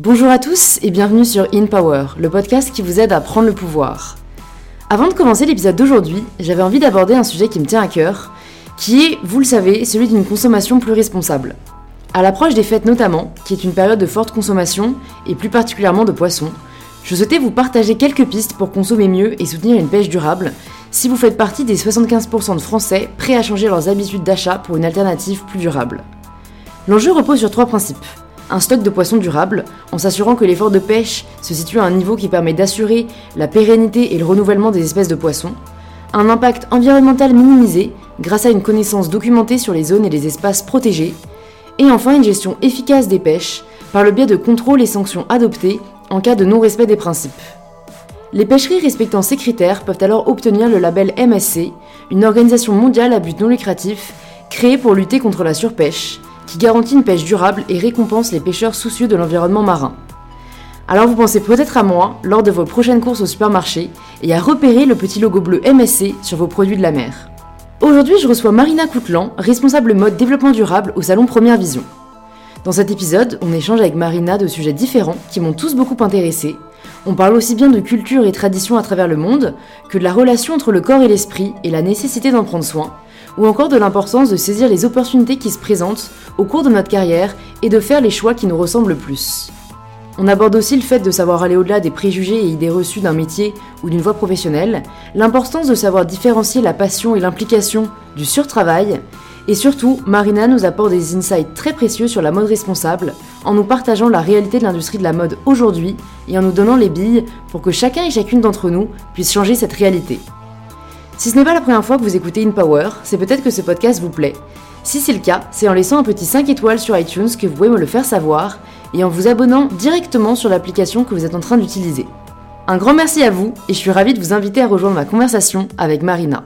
Bonjour à tous et bienvenue sur In Power, le podcast qui vous aide à prendre le pouvoir. Avant de commencer l'épisode d'aujourd'hui, j'avais envie d'aborder un sujet qui me tient à cœur, qui est, vous le savez, celui d'une consommation plus responsable. À l'approche des fêtes notamment, qui est une période de forte consommation, et plus particulièrement de poissons, je souhaitais vous partager quelques pistes pour consommer mieux et soutenir une pêche durable, si vous faites partie des 75% de Français prêts à changer leurs habitudes d'achat pour une alternative plus durable. L'enjeu repose sur trois principes un stock de poissons durable, en s'assurant que l'effort de pêche se situe à un niveau qui permet d'assurer la pérennité et le renouvellement des espèces de poissons, un impact environnemental minimisé grâce à une connaissance documentée sur les zones et les espaces protégés, et enfin une gestion efficace des pêches par le biais de contrôles et sanctions adoptés en cas de non-respect des principes. Les pêcheries respectant ces critères peuvent alors obtenir le label MSC, une organisation mondiale à but non lucratif créée pour lutter contre la surpêche, qui garantit une pêche durable et récompense les pêcheurs soucieux de l'environnement marin. Alors vous pensez peut-être à moi lors de vos prochaines courses au supermarché et à repérer le petit logo bleu MSC sur vos produits de la mer. Aujourd'hui, je reçois Marina Coutlan, responsable mode développement durable au salon Première Vision. Dans cet épisode, on échange avec Marina de sujets différents qui m'ont tous beaucoup intéressé. On parle aussi bien de culture et tradition à travers le monde que de la relation entre le corps et l'esprit et la nécessité d'en prendre soin, ou encore de l'importance de saisir les opportunités qui se présentent au cours de notre carrière et de faire les choix qui nous ressemblent le plus. On aborde aussi le fait de savoir aller au-delà des préjugés et idées reçues d'un métier ou d'une voie professionnelle, l'importance de savoir différencier la passion et l'implication du surtravail, et surtout, Marina nous apporte des insights très précieux sur la mode responsable, en nous partageant la réalité de l'industrie de la mode aujourd'hui et en nous donnant les billes pour que chacun et chacune d'entre nous puisse changer cette réalité. Si ce n'est pas la première fois que vous écoutez InPower, c'est peut-être que ce podcast vous plaît. Si c'est le cas, c'est en laissant un petit 5 étoiles sur iTunes que vous pouvez me le faire savoir et en vous abonnant directement sur l'application que vous êtes en train d'utiliser. Un grand merci à vous et je suis ravie de vous inviter à rejoindre ma conversation avec Marina.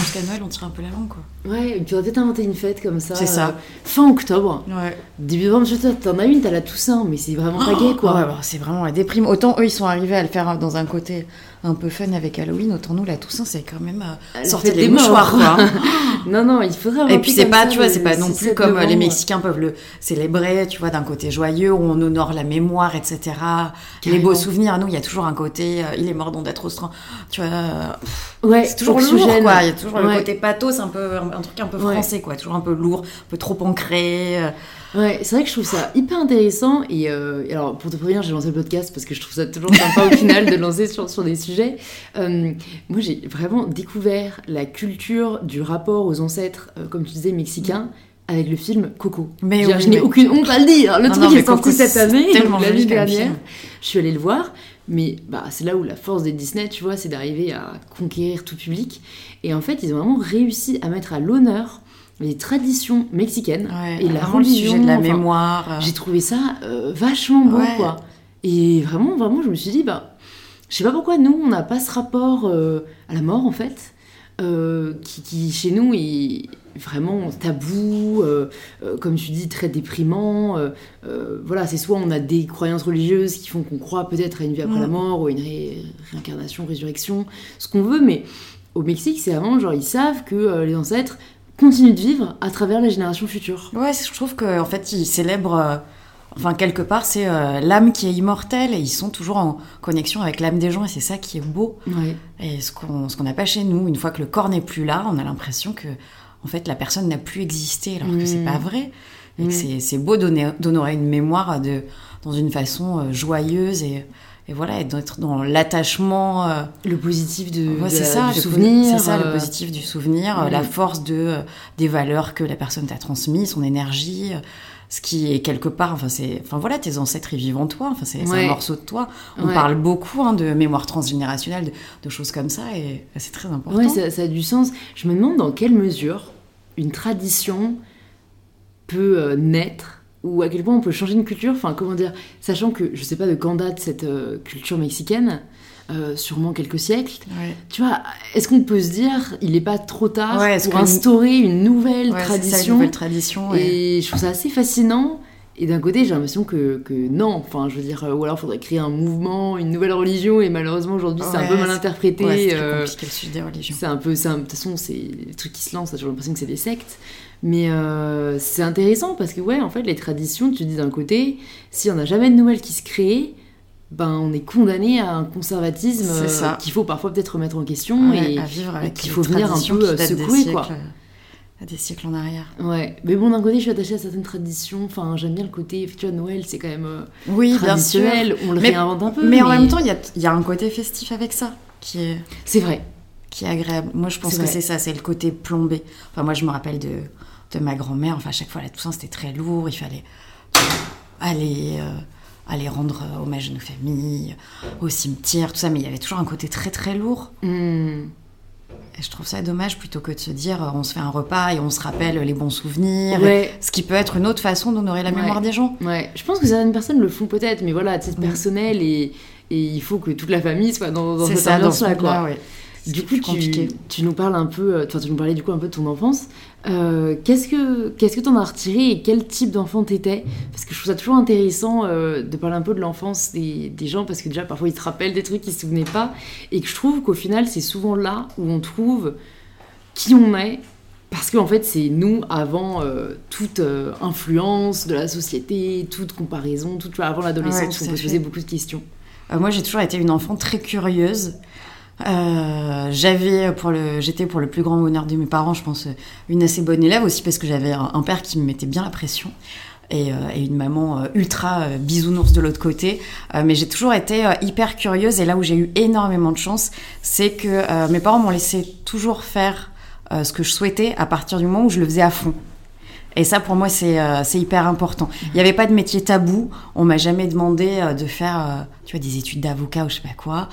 Jusqu'à Noël, on tire un peu la langue, quoi. Ouais, tu aurais peut-être inventé une fête comme ça. C'est ça. euh, fin octobre. Ouais. Début novembre, je sais, t'en as une, t'as la Toussaint, mais c'est vraiment pas gay quoi. Ouais, bah, c'est vraiment la déprime. Autant eux, ils sont arrivés à le faire dans un côté un peu fun avec Halloween, autant nous, la Toussaint, c'est quand même euh, sortir des des mouchoirs, morts. quoi. non, non, il faudrait Et puis c'est pas, ça tu vois, le c'est pas non 6-7 plus comme euh, les. Mexicains peuvent le célébrer, tu vois, d'un côté joyeux où on honore la mémoire, etc. Les beaux souvenirs, nous, il y a toujours un côté, euh, il est mort dans d'être au strand, tu vois. euh, Ouais, c'est toujours lourd, oxygène. quoi. Il y a toujours le côté pathos, un peu, un, truc un peu Ouais. français, quoi. Toujours un peu lourd, un peu trop ancré. euh. Ouais, c'est vrai que je trouve ça hyper intéressant. Et euh, alors, pour te prévenir, j'ai lancé le podcast parce que je trouve ça toujours sympa au final de lancer sur, sur des sujets. Euh, moi, j'ai vraiment découvert la culture du rapport aux ancêtres, euh, comme tu disais, mexicains, avec le film Coco. Mais Je, oui, je n'ai mais- aucune honte à le dire. Le Non, truc non, est sorti Coco, cette année, la vie dernière. Je suis allée le voir. Mais bah, c'est là où la force des Disney, tu vois, c'est d'arriver à conquérir tout public. Et en fait, ils ont vraiment réussi à mettre à l'honneur les traditions mexicaines Ouais, et la le religion. sujet de la enfin, mémoire. euh. J'ai trouvé ça euh, vachement beau, Ouais. quoi. Et vraiment, vraiment, je me suis dit, bah, je sais pas pourquoi nous, on n'a pas ce rapport euh, à la mort, en fait, euh, qui, qui, chez nous est vraiment tabou, euh, euh, comme tu dis, très déprimant. voilà, c'est soit on a des croyances religieuses qui font qu'on croit peut-être à une vie après la mort, ou à une ré- réincarnation, résurrection, ce qu'on veut, mais au Mexique, c'est vraiment genre, ils savent que les ancêtres continuent de vivre à travers les générations futures. Ouais, je trouve qu'en fait, ils célèbrent. Euh, Enfin, quelque part, c'est euh, l'âme qui est immortelle et ils sont toujours en connexion avec l'âme des gens et c'est ça qui est beau. Ouais. Et ce qu'on ce qu'on n'a pas chez nous, une fois que le corps n'est plus là, on a l'impression que en fait, la personne n'a plus existé alors que c'est pas vrai. Et Mm. que c'est- c'est beau d'honorer une mémoire de, dans une façon euh, joyeuse et, et voilà, et d'être dans l'attachement. euh, Le positif de, Ouais, de ça, du le souvenir. C'est ça, euh, le positif du souvenir, euh, la force de, euh, des valeurs que la personne t'a transmises, son énergie, euh, ce qui est quelque part, enfin, c'est, enfin voilà, tes ancêtres ils vivent en toi, enfin, c'est Ouais. un morceau de toi. On Ouais. parle beaucoup hein, de mémoire transgénérationnelle, de, de choses comme ça, et c'est très important. Ouais, ça, ça a du sens. Je me demande dans quelle mesure une tradition peut euh, naître ou à quel point on peut changer une culture. Enfin, comment dire, sachant que je sais pas de quand date cette euh, culture mexicaine, euh, sûrement quelques siècles. Ouais. Tu vois, est-ce qu'on peut se dire, il n'est pas trop tard Ouais, pour instaurer une nouvelle Ouais, ça, une tradition nouvelle tradition. et- Et je trouve ça assez fascinant. Et d'un côté, j'ai l'impression que, que non, enfin, je veux dire, euh, ou alors il faudrait créer un mouvement, une nouvelle religion, et malheureusement aujourd'hui c'est un peu mal interprété. Ouais, c'est euh, compliqué le sujet des religions. c'est un peu. De toute façon, c'est les trucs qui se lancent, j'ai l'impression que c'est des sectes. Mais euh, c'est intéressant parce que, ouais, en fait, les traditions, tu dis d'un côté, s'il n'y en a jamais de nouvelles qui se créent, ben on est condamné à un conservatisme euh, qu'il faut parfois peut-être remettre en question. Ouais, et à vivre avec qu'il faut venir un traditions peu, euh, des secouer, quoi. siècles, à des siècles en arrière. Ouais, mais bon, d'un côté, je suis attachée à certaines traditions. Enfin, j'aime bien le côté, tu vois, Noël, c'est quand même euh, Oui, traditionnel. On le Mais- réinvente un peu. Mais en même temps, il y a, il y a un côté festif avec ça qui est, c'est vrai. qui est agréable. Moi, je pense que c'est ça, c'est le côté plombé. Enfin, moi, je me rappelle de, de ma grand-mère. Enfin, à chaque fois, la Toussaint, c'était très lourd. Il fallait aller, euh, aller rendre euh, hommage à nos familles, au cimetière, tout ça. Mais il y avait toujours un côté très, très lourd. Hmm. Et je trouve ça dommage plutôt que de se dire, euh, on se fait un repas et on se rappelle les bons souvenirs. Ouais. Ce qui peut être une autre façon d'honorer la Ouais. mémoire des gens. Ouais, je pense que certaines personnes le font peut-être, mais voilà, à titre Mm. personnel et, et il faut que toute la famille soit dans, cette ambiance-là, ce quoi. là ouais. Du coup, tu, nous parles un peu, euh, enfin, tu nous parlais du coup un peu de ton enfance. Euh, qu'est-ce que qu'est-ce que t'en as retiré et quel type d'enfant t'étais? Parce que je trouve ça toujours intéressant euh, de parler un peu de l'enfance des, des gens, parce que déjà parfois ils te rappellent des trucs qu'ils se souvenaient pas, et que je trouve qu'au final c'est souvent là où on trouve qui on est. Parce qu'en fait, c'est nous avant euh, toute influence de la société, toute comparaison, toute, avant Ouais, l'adolescence, où on peut se poser beaucoup de questions. Moi, j'ai toujours été une enfant très curieuse. Euh, j'avais pour le, j'étais pour le plus grand bonheur de mes parents, je pense, une assez bonne élève aussi parce que j'avais un, père qui me mettait bien la pression et, euh, une maman euh, ultra euh, bisounours de l'autre côté. Euh, mais j'ai toujours été euh, hyper curieuse et là où j'ai eu énormément de chance, c'est que euh, mes parents m'ont laissé toujours faire euh, ce que je souhaitais à partir du moment où je le faisais à fond. Et ça, pour moi, c'est euh, hyper important. Il n'y avait pas de métier tabou. On m'a jamais demandé euh, de faire, euh, tu vois, des études d'avocat ou je sais pas quoi.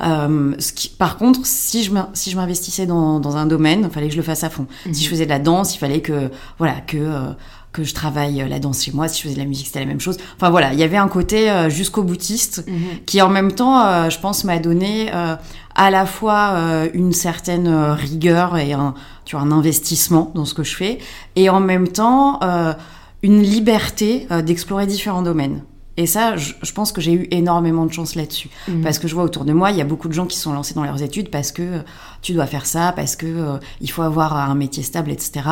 Euh, ce qui, par contre, si je m'in- si je m'investissais dans, dans un domaine, il fallait que je le fasse à fond. Si je faisais de la danse, il fallait que voilà que euh, que je travaille euh, la danse chez moi. Si je faisais de la musique, c'était la même chose. Enfin voilà, il y avait un côté euh, jusqu'au boutiste qui en même temps, euh, je pense, m'a donné euh, à la fois euh, une certaine rigueur et un, tu vois, un investissement dans ce que je fais, et en même temps euh, une liberté euh, d'explorer différents domaines. Et ça, je, je pense que j'ai eu énormément de chance là-dessus. Mhm. Parce que je vois autour de moi, il y a beaucoup de gens qui sont lancés dans leurs études parce que euh, tu dois faire ça, parce que euh, il faut avoir un métier stable, etc.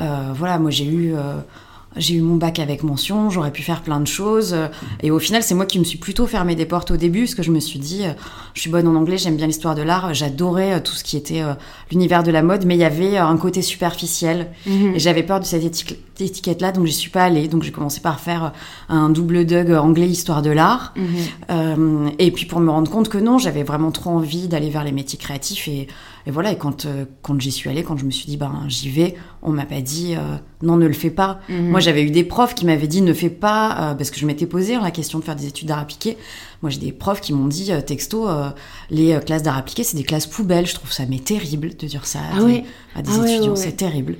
Euh, voilà, moi j'ai eu, euh, j'ai eu mon bac avec mention, j'aurais pu faire plein de choses. euh, et au final, c'est moi qui me suis plutôt fermé des portes au début, parce que je me suis dit, euh, je suis bonne en anglais, j'aime bien l'histoire de l'art, j'adorais euh, tout ce qui était l'univers de la mode, mais il y avait un côté superficiel. Mhm. Et j'avais peur de cette étiquette- étiquette-là, donc j'y suis pas allée. Donc j'ai commencé par faire un double Doug anglais histoire de l'art. Mhm. Euh, et puis pour me rendre compte que non, j'avais vraiment trop envie d'aller vers les métiers créatifs. Et, et voilà, et quand, euh, quand j'y suis allée, quand je me suis dit, ben j'y vais, on m'a pas dit, euh, non, ne le fais pas. Mhm. Moi, j'avais eu des profs qui m'avaient dit, ne fais pas, euh, parce que je m'étais posé la question de faire des études d'art appliqué. Moi, j'ai des profs qui m'ont dit, euh, texto, euh, les euh, classes d'art appliqué, c'est des classes poubelles. Je trouve ça mais terrible de dire ça à Ah des, ouais. à des Ah étudiants. ouais, ouais. C'est terrible.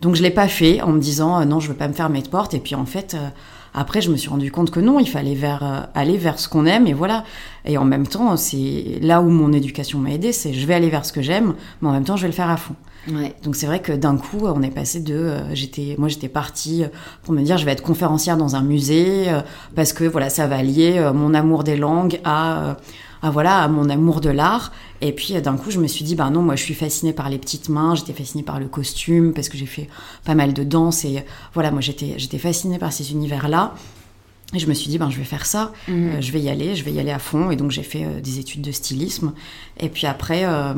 Donc je l'ai pas fait en me disant non, je veux pas me fermer de porte. Et puis en fait, euh, après, je me suis rendu compte que non, il fallait vers, euh, aller vers ce qu'on aime et voilà. Et en même temps, c'est là où mon éducation m'a aidé, c'est je vais aller vers ce que j'aime, mais en même temps, je vais le faire à fond. Ouais. Donc c'est vrai que d'un coup, on est passé de, euh, j'étais, moi j'étais partie pour me dire je vais être conférencière dans un musée euh, parce que voilà ça va lier euh, mon amour des langues à, euh, à voilà à mon amour de l'art. Et puis euh, d'un coup, je me suis dit bah non, moi je suis fascinée par les petites mains, j'étais fascinée par le costume parce que j'ai fait pas mal de danse et euh, voilà moi j'étais j'étais fascinée par ces univers là. Et je me suis dit, ben, je vais faire ça, Mhm. Euh, je vais y aller, je vais y aller à fond. Et donc, j'ai fait euh, des études de stylisme. Et puis après, euh,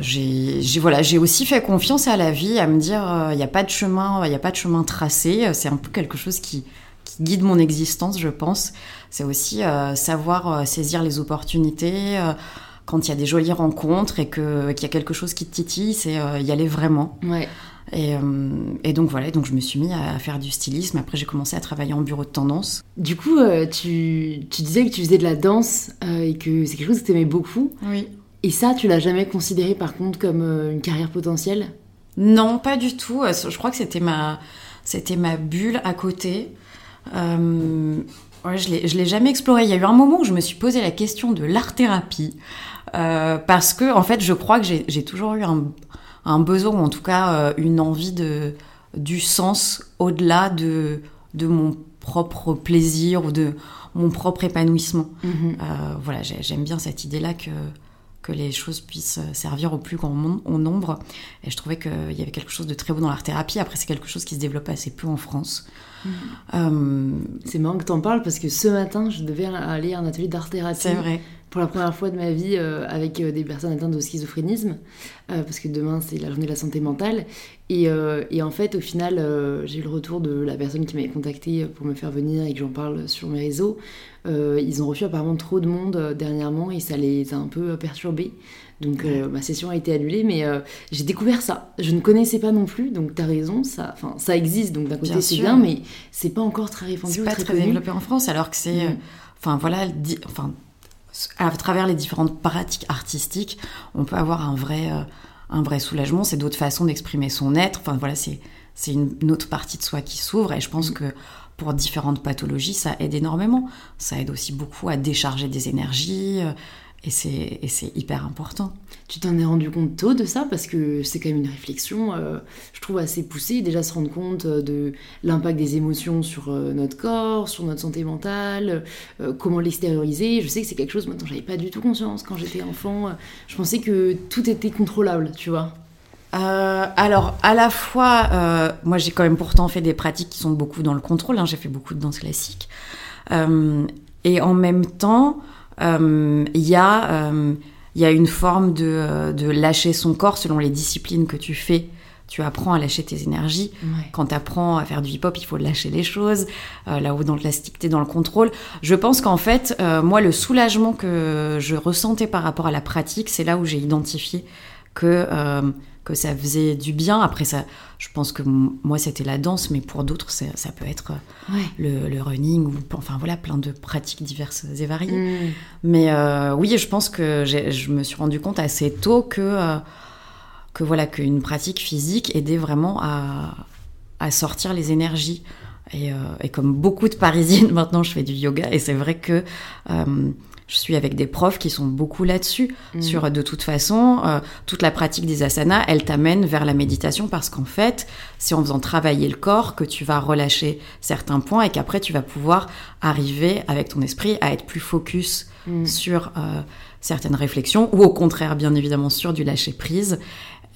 j'ai voilà, j'ai aussi fait confiance à la vie, à me dire, il n'y a pas de chemin, il y a pas de chemin tracé. C'est un peu quelque chose qui, qui guide mon existence, je pense. C'est aussi euh, savoir euh, saisir les opportunités. euh, quand il y a des jolies rencontres et qu'il y a quelque chose qui te titille, c'est euh, y aller vraiment. Ouais. Et, et donc voilà, donc je me suis mis à faire du stylisme. Après, j'ai commencé à travailler en bureau de tendance. Du coup, tu, tu disais que tu faisais de la danse et que c'est quelque chose que tu aimais beaucoup. Oui. Et ça, tu l'as jamais considéré par contre comme une carrière potentielle? Non, pas du tout. Je crois que c'était ma, c'était ma bulle à côté. Euh, ouais, je je l'ai jamais exploré. Il y a eu un moment où je me suis posé la question de l'art-thérapie. Euh, parce que, en fait, je crois que j'ai, toujours eu un, un besoin, ou en tout cas euh, une envie de, du sens au-delà de, de mon propre plaisir ou de mon propre épanouissement. Mhm. Euh, voilà, j'ai- j'aime bien cette idée-là que, que les choses puissent servir au plus grand nombre. Et je trouvais qu'il y avait quelque chose de très beau dans l'art-thérapie. Après, c'est quelque chose qui se développe assez peu en France. Euh, C'est marrant que t'en parles parce que ce matin, je devais aller à un atelier d'art-thérapie. c'est vrai. Pour la première fois de ma vie euh, avec euh, des personnes atteintes de schizophrénisme. euh, parce que demain, c'est la journée de la santé mentale. Et, et en fait, au final, j'ai eu le retour de la personne qui m'avait contacté pour me faire venir et que j'en parle sur mes réseaux. Ils ont reçu apparemment trop de monde dernièrement et ça les a un peu perturbés. Donc euh, ma session a été annulée, mais euh, j'ai découvert ça. Je ne connaissais pas non plus, donc t'as raison, ça, enfin, ça existe, donc d'un côté c'est bien, mais c'est pas encore très répandu C'est pas très, développé en France, alors que c'est. Mm. euh, Enfin, voilà, enfin, à travers les différentes pratiques artistiques, on peut avoir un vrai, euh, un vrai soulagement. C'est d'autres façons d'exprimer son être. Enfin, voilà, c'est c'est une, une autre partie de soi qui s'ouvre. Et je pense que pour différentes pathologies, ça aide énormément. Ça aide aussi beaucoup à décharger des énergies. euh, et c'est hyper important. Tu t'en es rendu compte tôt de ça? Parce que c'est quand même une réflexion, euh, je trouve assez poussée, déjà se rendre compte euh, de l'impact des émotions sur euh, notre corps, sur notre santé mentale, euh, comment l'extérioriser. Je sais que c'est quelque chose maintenant j'avais pas du tout conscience quand j'étais enfant. Je pensais que tout était contrôlable, tu vois. Alors, à la fois, moi j'ai quand même pourtant fait des pratiques qui sont beaucoup dans le contrôle, hein, j'ai fait beaucoup de danse classique. Et en même temps, il y, a, il y a une forme de, euh, de lâcher son corps selon les disciplines que tu fais. Tu apprends à lâcher tes énergies. Ouais. Quand tu apprends à faire du hip-hop, il faut lâcher les choses. Euh, là où dans le classique, tu es dans le contrôle. Je pense qu'en fait, euh, moi, le soulagement que je ressentais par rapport à la pratique, c'est là où j'ai identifié que, que ça faisait du bien. Après, ça, je pense que moi, c'était la danse, mais pour d'autres, ça peut être Ouais. le, le running ou enfin voilà, plein de pratiques diverses et variées. Mm. Mais euh, oui, je pense que je me suis rendu compte assez tôt que, euh, que voilà qu'une pratique physique aidait vraiment à, à sortir les énergies. Et, euh, et comme beaucoup de Parisiennes, maintenant, je fais du yoga. Et c'est vrai que je suis avec des profs qui sont beaucoup là-dessus. Mm. Sur de toute façon, euh, toute la pratique des asanas, elle t'amène vers la méditation parce qu'en fait, c'est en faisant travailler le corps que tu vas relâcher certains points et qu'après tu vas pouvoir arriver avec ton esprit à être plus focus Mm. sur euh, certaines réflexions ou au contraire, bien évidemment, sur du lâcher prise.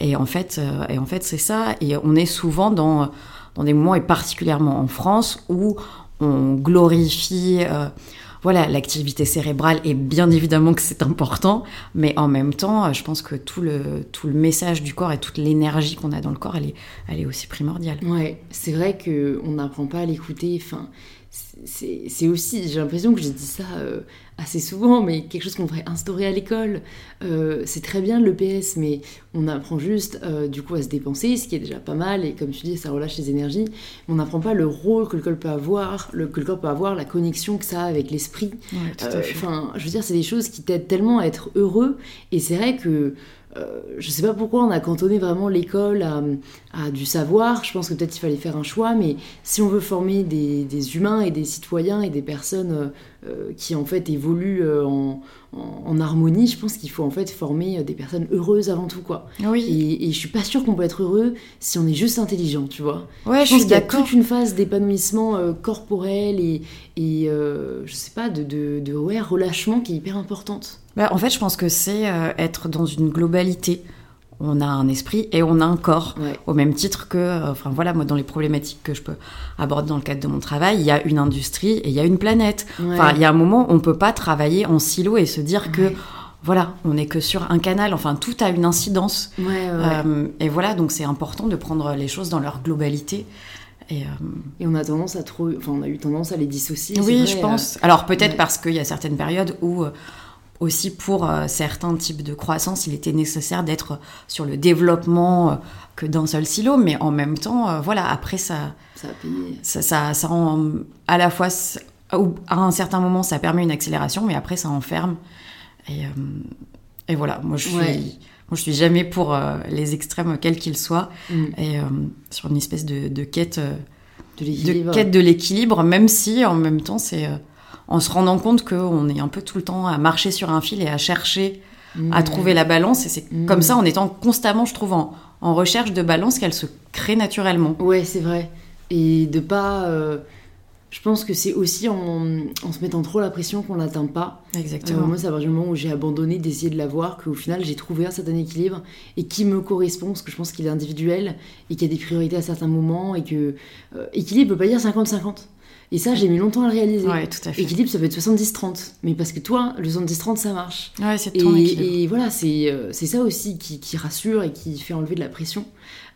Et en fait, euh, et en fait, c'est ça. Et on est souvent dans dans des moments et particulièrement en France où on glorifie. euh, voilà, l'activité cérébrale et bien évidemment que c'est important, mais en même temps, euh, je pense que tout le, tout le message du corps et toute l'énergie qu'on a dans le corps, elle est, elle est aussi primordiale. Ouais, c'est vrai que on n'apprend pas à l'écouter. Enfin, c'est aussi, j'ai l'impression que je dis ça euh, assez souvent, mais quelque chose qu'on devrait instaurer à l'école. Euh, c'est très bien l'EPS, mais on apprend juste euh, du coup à se dépenser, ce qui est déjà pas mal, et comme tu dis, ça relâche les énergies. On n'apprend pas le rôle que le corps peut avoir, le, que le corps peut avoir, la connexion que ça a avec l'esprit. Je veux dire, c'est des choses qui t'aident tellement à être heureux. Et c'est vrai que euh, je sais pas pourquoi on a cantonné vraiment l'école à, à du savoir. Je pense que peut-être il fallait faire un choix, mais si on veut former des, des humains et des citoyens et des personnes euh, euh, qui en fait évoluent en, en- en harmonie, je pense qu'il faut en fait former des personnes heureuses avant tout, quoi. Oui, Et, et je suis pas sûre qu'on peut être heureux si on est juste intelligent, tu vois. ouais, Je pense qu'il y a toute une phase d'épanouissement euh, corporel et, et je sais pas, de, de, de ouais, relâchement qui est hyper importante. Bah, en fait, je pense que c'est euh, être dans une globalité. On a un esprit et on a un corps. Ouais. Au même titre que, euh, enfin voilà, moi dans les problématiques que je peux aborder dans le cadre de mon travail, il y a une industrie et il y a une planète. Ouais. Enfin, il y a un moment, on peut pas travailler en silo et se dire que, voilà, on n'est que sur un canal. Enfin, tout a une incidence. Ouais, ouais, ouais. Euh, et voilà, donc c'est important de prendre les choses dans leur globalité. Et, euh, Et on a tendance à trop, enfin on a eu tendance à les dissocier. oui, vrai, je euh, pense. Alors peut-être parce qu'il y a certaines périodes où aussi pour euh, certains types de croissance, il était nécessaire d'être sur le développement euh, que d'un seul silo, mais en même temps, euh, voilà, après ça, ça a payé. ça, ça, ça rend à la fois, à un certain moment, ça permet une accélération, mais après ça enferme. Et, et voilà, moi je suis, Ouais. moi je suis jamais pour les extrêmes quels qu'ils soient, Mm. et sur une espèce de, de quête. De de l'équilibre. quête de l'équilibre, même si en même temps c'est en se rendant compte qu'on est un peu tout le temps à marcher sur un fil et à chercher à trouver la balance. Et c'est Mm. comme ça, en étant constamment, je trouve, en, en recherche de balance, qu'elle se crée naturellement. Ouais, c'est vrai. Et de pas. euh, je pense que c'est aussi en, en, se mettant trop la pression qu'on n'atteint pas. Exactement. Euh, moi, c'est à partir du moment où j'ai abandonné d'essayer de l'avoir qu'au final, j'ai trouvé un certain équilibre et qui me correspond, parce que je pense qu'il est individuel et qu'il y a des priorités à certains moments et que euh, équilibre, ne peut pas dire 50-50. Et ça, j'ai mis longtemps à le réaliser. Ouais, tout à fait. Équilibre, ça peut être 70-30. Mais parce que toi, le 70-30, ça marche. Ouais, c'est Et, ton équilibre. et voilà, c'est euh, c'est ça aussi qui, qui rassure et qui fait enlever de la pression.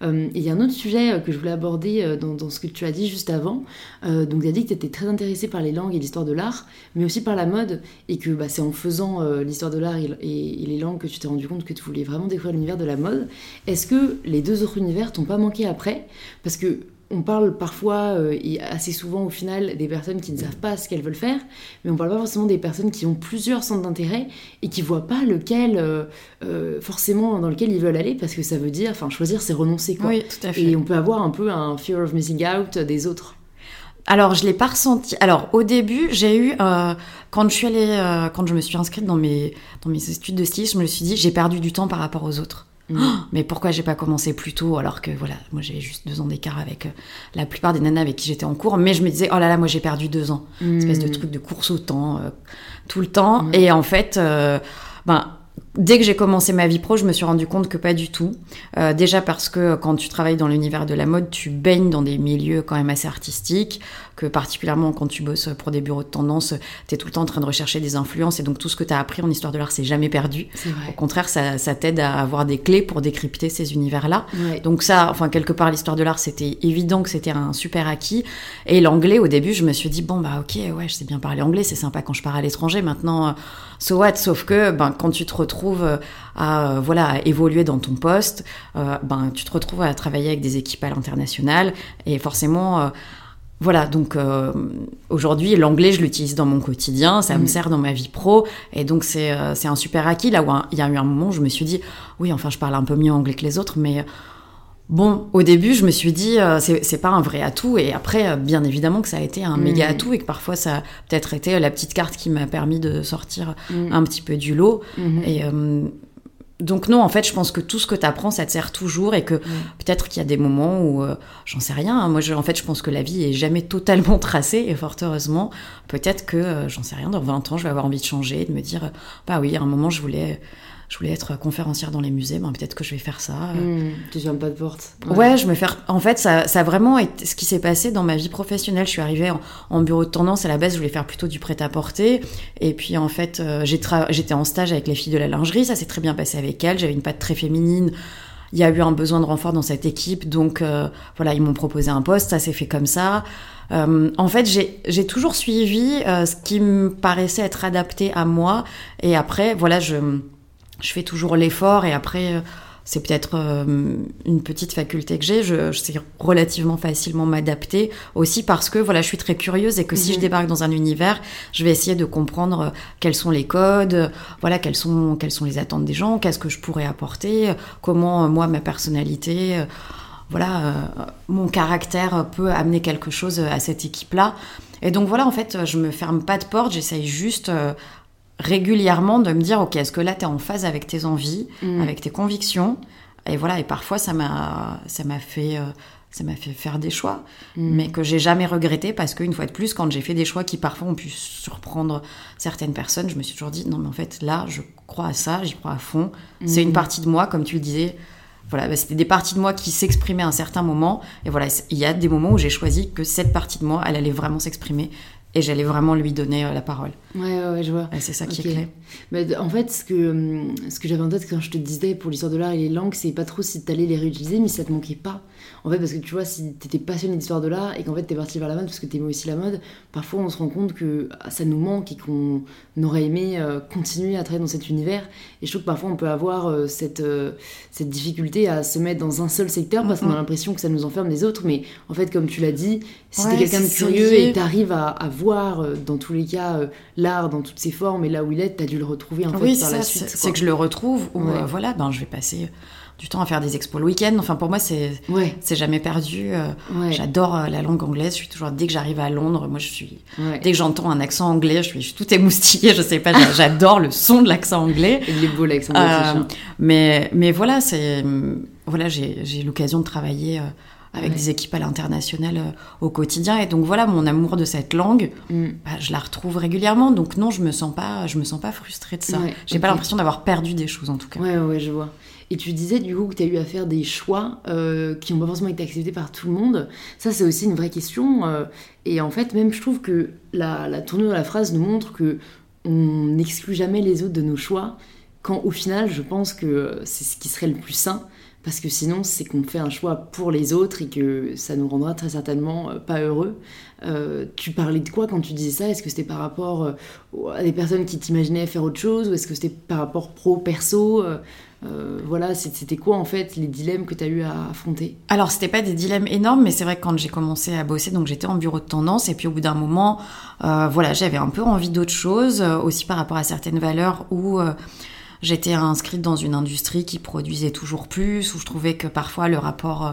Euh, et il y a un autre sujet euh, que je voulais aborder dans, dans ce que tu as dit juste avant. Euh, donc, tu as dit que tu étais très intéressée par les langues et l'histoire de l'art, mais aussi par la mode. Et que bah, c'est en faisant euh, l'histoire de l'art et, et- et les langues que tu t'es rendu compte que tu voulais vraiment découvrir l'univers de la mode. Est-ce que les deux autres univers t'ont pas manqué après? Parce que on parle parfois euh, et assez souvent au final des personnes qui ne savent pas ce qu'elles veulent faire, mais on parle pas forcément des personnes qui ont plusieurs centres d'intérêt et qui voient pas lequel euh, euh, forcément dans lequel ils veulent aller parce que ça veut dire, enfin choisir c'est renoncer quoi. Oui, tout à fait. Et on peut avoir un peu un fear of missing out des autres. Alors, je l'ai pas ressenti. Alors, au début, j'ai eu quand je suis allée, quand je me suis inscrite dans mes dans mes études de style, je me suis dit j'ai perdu du temps par rapport aux autres. Mm. Mais pourquoi j'ai pas commencé plus tôt alors que voilà, moi j'avais juste deux ans d'écart avec euh, la plupart des nanas avec qui j'étais en cours. Mais je me disais oh là là, moi j'ai perdu deux ans. Espèce de Mm. truc de course au temps euh, tout le temps. Mm. Et en fait, euh, ben Dès que j'ai commencé ma vie pro, je me suis rendu compte que pas du tout. Euh, déjà parce que quand tu travailles dans l'univers de la mode, tu baignes dans des milieux quand même assez artistiques, que particulièrement quand tu bosses pour des bureaux de tendance, tu es tout le temps en train de rechercher des influences et donc tout ce que tu as appris en histoire de l'art, c'est jamais perdu. Au contraire, ça, ça t'aide à avoir des clés pour décrypter ces univers-là. Ouais. Donc ça, enfin quelque part, l'histoire de l'art, c'était évident que c'était un super acquis. Et l'anglais, au début, je me suis dit bon bah ok, ouais, je sais bien parler anglais, c'est sympa quand je pars à l'étranger. Maintenant, euh, so what? Sauf que ben quand tu te retrouves euh, à euh, voilà à évoluer dans ton poste, euh, ben tu te retrouves à travailler avec des équipes à l'international et forcément. euh, voilà, donc euh, aujourd'hui, l'anglais, je l'utilise dans mon quotidien, ça me Mhm. sert dans ma vie pro, et donc c'est euh, c'est un super acquis. Là où il y a eu un moment où je me suis dit, oui, enfin, je parle un peu mieux anglais que les autres, mais bon, au début, je me suis dit, euh, c'est pas un vrai atout, et après, euh, bien évidemment que ça a été un Mhm. méga atout, et que parfois, ça a peut-être été la petite carte qui m'a permis de sortir Mm. un petit peu du lot. Mhm. Et euh, donc non, en fait, je pense que tout ce que tu apprends, ça te sert toujours et que peut-être qu'il y a des moments où, euh, j'en sais rien, hein, moi, je- en fait, je pense que la vie est jamais totalement tracée et fort heureusement, peut-être que, euh, j'en sais rien, dans 20 ans, je vais avoir envie de changer, de me dire, euh, bah oui, à un moment, je voulais, je voulais être conférencière dans les musées, ben, peut-être que je vais faire ça. euh, Mm. Tu fermes pas de porte. Ouais, je me fais. En fait, ça, ça a vraiment été ce qui s'est passé dans ma vie professionnelle. Je suis arrivée en, en bureau de tendance. À la base, je voulais faire plutôt du prêt-à-porter. Et puis, en fait, euh, tra- j'étais en stage avec les filles de la lingerie. Ça s'est très bien passé avec elles. J'avais une patte très féminine. Il y a eu un besoin de renfort dans cette équipe. Donc, euh, voilà, ils m'ont proposé un poste. Ça s'est fait comme ça. Euh, en fait, j'ai j'ai toujours suivi euh, ce qui me paraissait être adapté à moi. Et après, voilà, je, je fais toujours l'effort. Et après. euh, c'est peut-être euh, une petite faculté que j'ai. Je, je sais relativement facilement m'adapter aussi parce que voilà, je suis très curieuse et que si Mhm. je débarque dans un univers, je vais essayer de comprendre euh, quels sont les codes, voilà, quelles sont quelles sont les attentes des gens, qu'est-ce que je pourrais apporter, comment moi ma personnalité, voilà, euh, mon caractère peut amener quelque chose à cette équipe-là. Et donc voilà, en fait, je me ferme pas de porte, j'essaye juste euh, régulièrement de me dire, ok, est-ce que là, tu es en phase avec tes envies, Mm. avec tes convictions? Et voilà, et parfois, ça m'a ça m'a fait... euh, ça m'a fait faire des choix, Mm. mais que j'ai jamais regretté parce qu'une fois de plus, quand j'ai fait des choix qui parfois ont pu surprendre certaines personnes, je me suis toujours dit non, mais en fait là, je crois à ça, j'y crois à fond. C'est Mm. une partie de moi, comme tu le disais. Voilà, bah, c'était des parties de moi qui s'exprimaient à un certain moment. Et voilà, il y a des moments où j'ai choisi que cette partie de moi, elle allait vraiment s'exprimer et j'allais vraiment lui donner euh, la parole. Ouais, ouais, ouais, je vois. Et c'est ça qui Ok. est clé. Mais en fait, ce que, hum, ce que j'avais en tête quand je te disais pour l'histoire de l'art et les langues, c'est pas trop si t'allais les réutiliser, mais si ça te manquait pas. En fait, parce que tu vois, si t'étais passionné d'histoire de l'art et qu'en fait t'es parti vers la mode parce que t'aimais aussi la mode, parfois on se rend compte que ah, ça nous manque et qu'on aurait aimé euh, continuer à travailler dans cet univers. Et je trouve que parfois on peut avoir euh, cette, euh, cette difficulté à se mettre dans un seul secteur parce qu'on a l'impression que ça nous enferme des autres. Mais en fait, comme tu l'as dit, si Ouais, t'es quelqu'un de curieux et t'arrives à, à voir euh, dans tous les cas euh, l'art dans toutes ses formes et là où il est, t'as dû le retrouver en fait oui, par la suite. c'est que je le retrouve ou Ouais. euh, voilà, ben je vais passer du temps à faire des expos le week-end. Enfin, pour moi, c'est Ouais, c'est jamais perdu. ouais, J'adore la langue anglaise. Je suis toujours dès que j'arrive à Londres, moi je suis ouais. dès que j'entends un accent anglais, je suis, je suis tout émoustillée. Je sais pas, j'a- j'adore le son de l'accent anglais. Il est beau Euh, mais mais voilà, c'est voilà, j'ai l'occasion de travailler euh, avec Ouais. des équipes à l'international euh, au quotidien. Et donc voilà, mon amour de cette langue, Mm. bah, je la retrouve régulièrement. Donc non, je me sens pas, je me sens pas frustrée de ça. Ouais, J'ai pas l'impression d'avoir perdu des choses en tout cas. Ouais, ouais, je vois. Et tu disais du coup que tu as eu à faire des choix euh, qui n'ont pas forcément été acceptés par tout le monde. Ça, c'est aussi une vraie question. euh, et en fait, même je trouve que la, la tournure de la phrase nous montre que on n'exclut jamais les autres de nos choix, quand au final, je pense que c'est ce qui serait le plus sain. Parce que sinon, c'est qu'on fait un choix pour les autres et que ça nous rendra très certainement euh, pas heureux. Euh, tu parlais de quoi quand tu disais ça? Est-ce que c'était par rapport euh, à des personnes qui t'imaginaient faire autre chose ou est-ce que c'était par rapport pro-perso? Voilà, c'était quoi en fait les dilemmes que tu as eu à affronter? Alors, c'était pas des dilemmes énormes, mais c'est vrai que quand j'ai commencé à bosser, donc j'étais en bureau de tendance, et puis au bout d'un moment, voilà, j'avais un peu envie d'autre chose, aussi par rapport à certaines valeurs où j'étais inscrite dans une industrie qui produisait toujours plus, où je trouvais que parfois le rapport euh,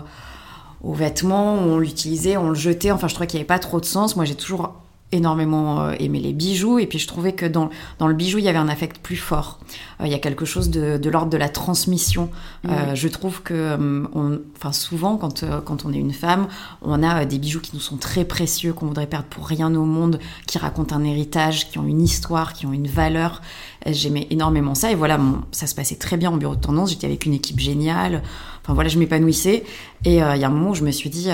aux vêtements, on l'utilisait, on le jetait, enfin, je trouvais qu'il n'y avait pas trop de sens. Moi, j'ai toujours énormément euh, aimé les bijoux, et puis je trouvais que dans, dans le bijou, il y avait un affect plus fort. Euh, il y a quelque chose de, de l'ordre de la transmission. Euh, je trouve que, euh, on, enfin, souvent, quand, quand on est une femme, on a des bijoux qui nous sont très précieux, qu'on voudrait perdre pour rien au monde, qui racontent un héritage, qui ont une histoire, qui ont une valeur. J'aimais énormément ça, et voilà, mon- ça se passait très bien en bureau de tendance. J'étais avec une équipe géniale. Enfin voilà, je m'épanouissais. Et il y a un moment où je me suis dit,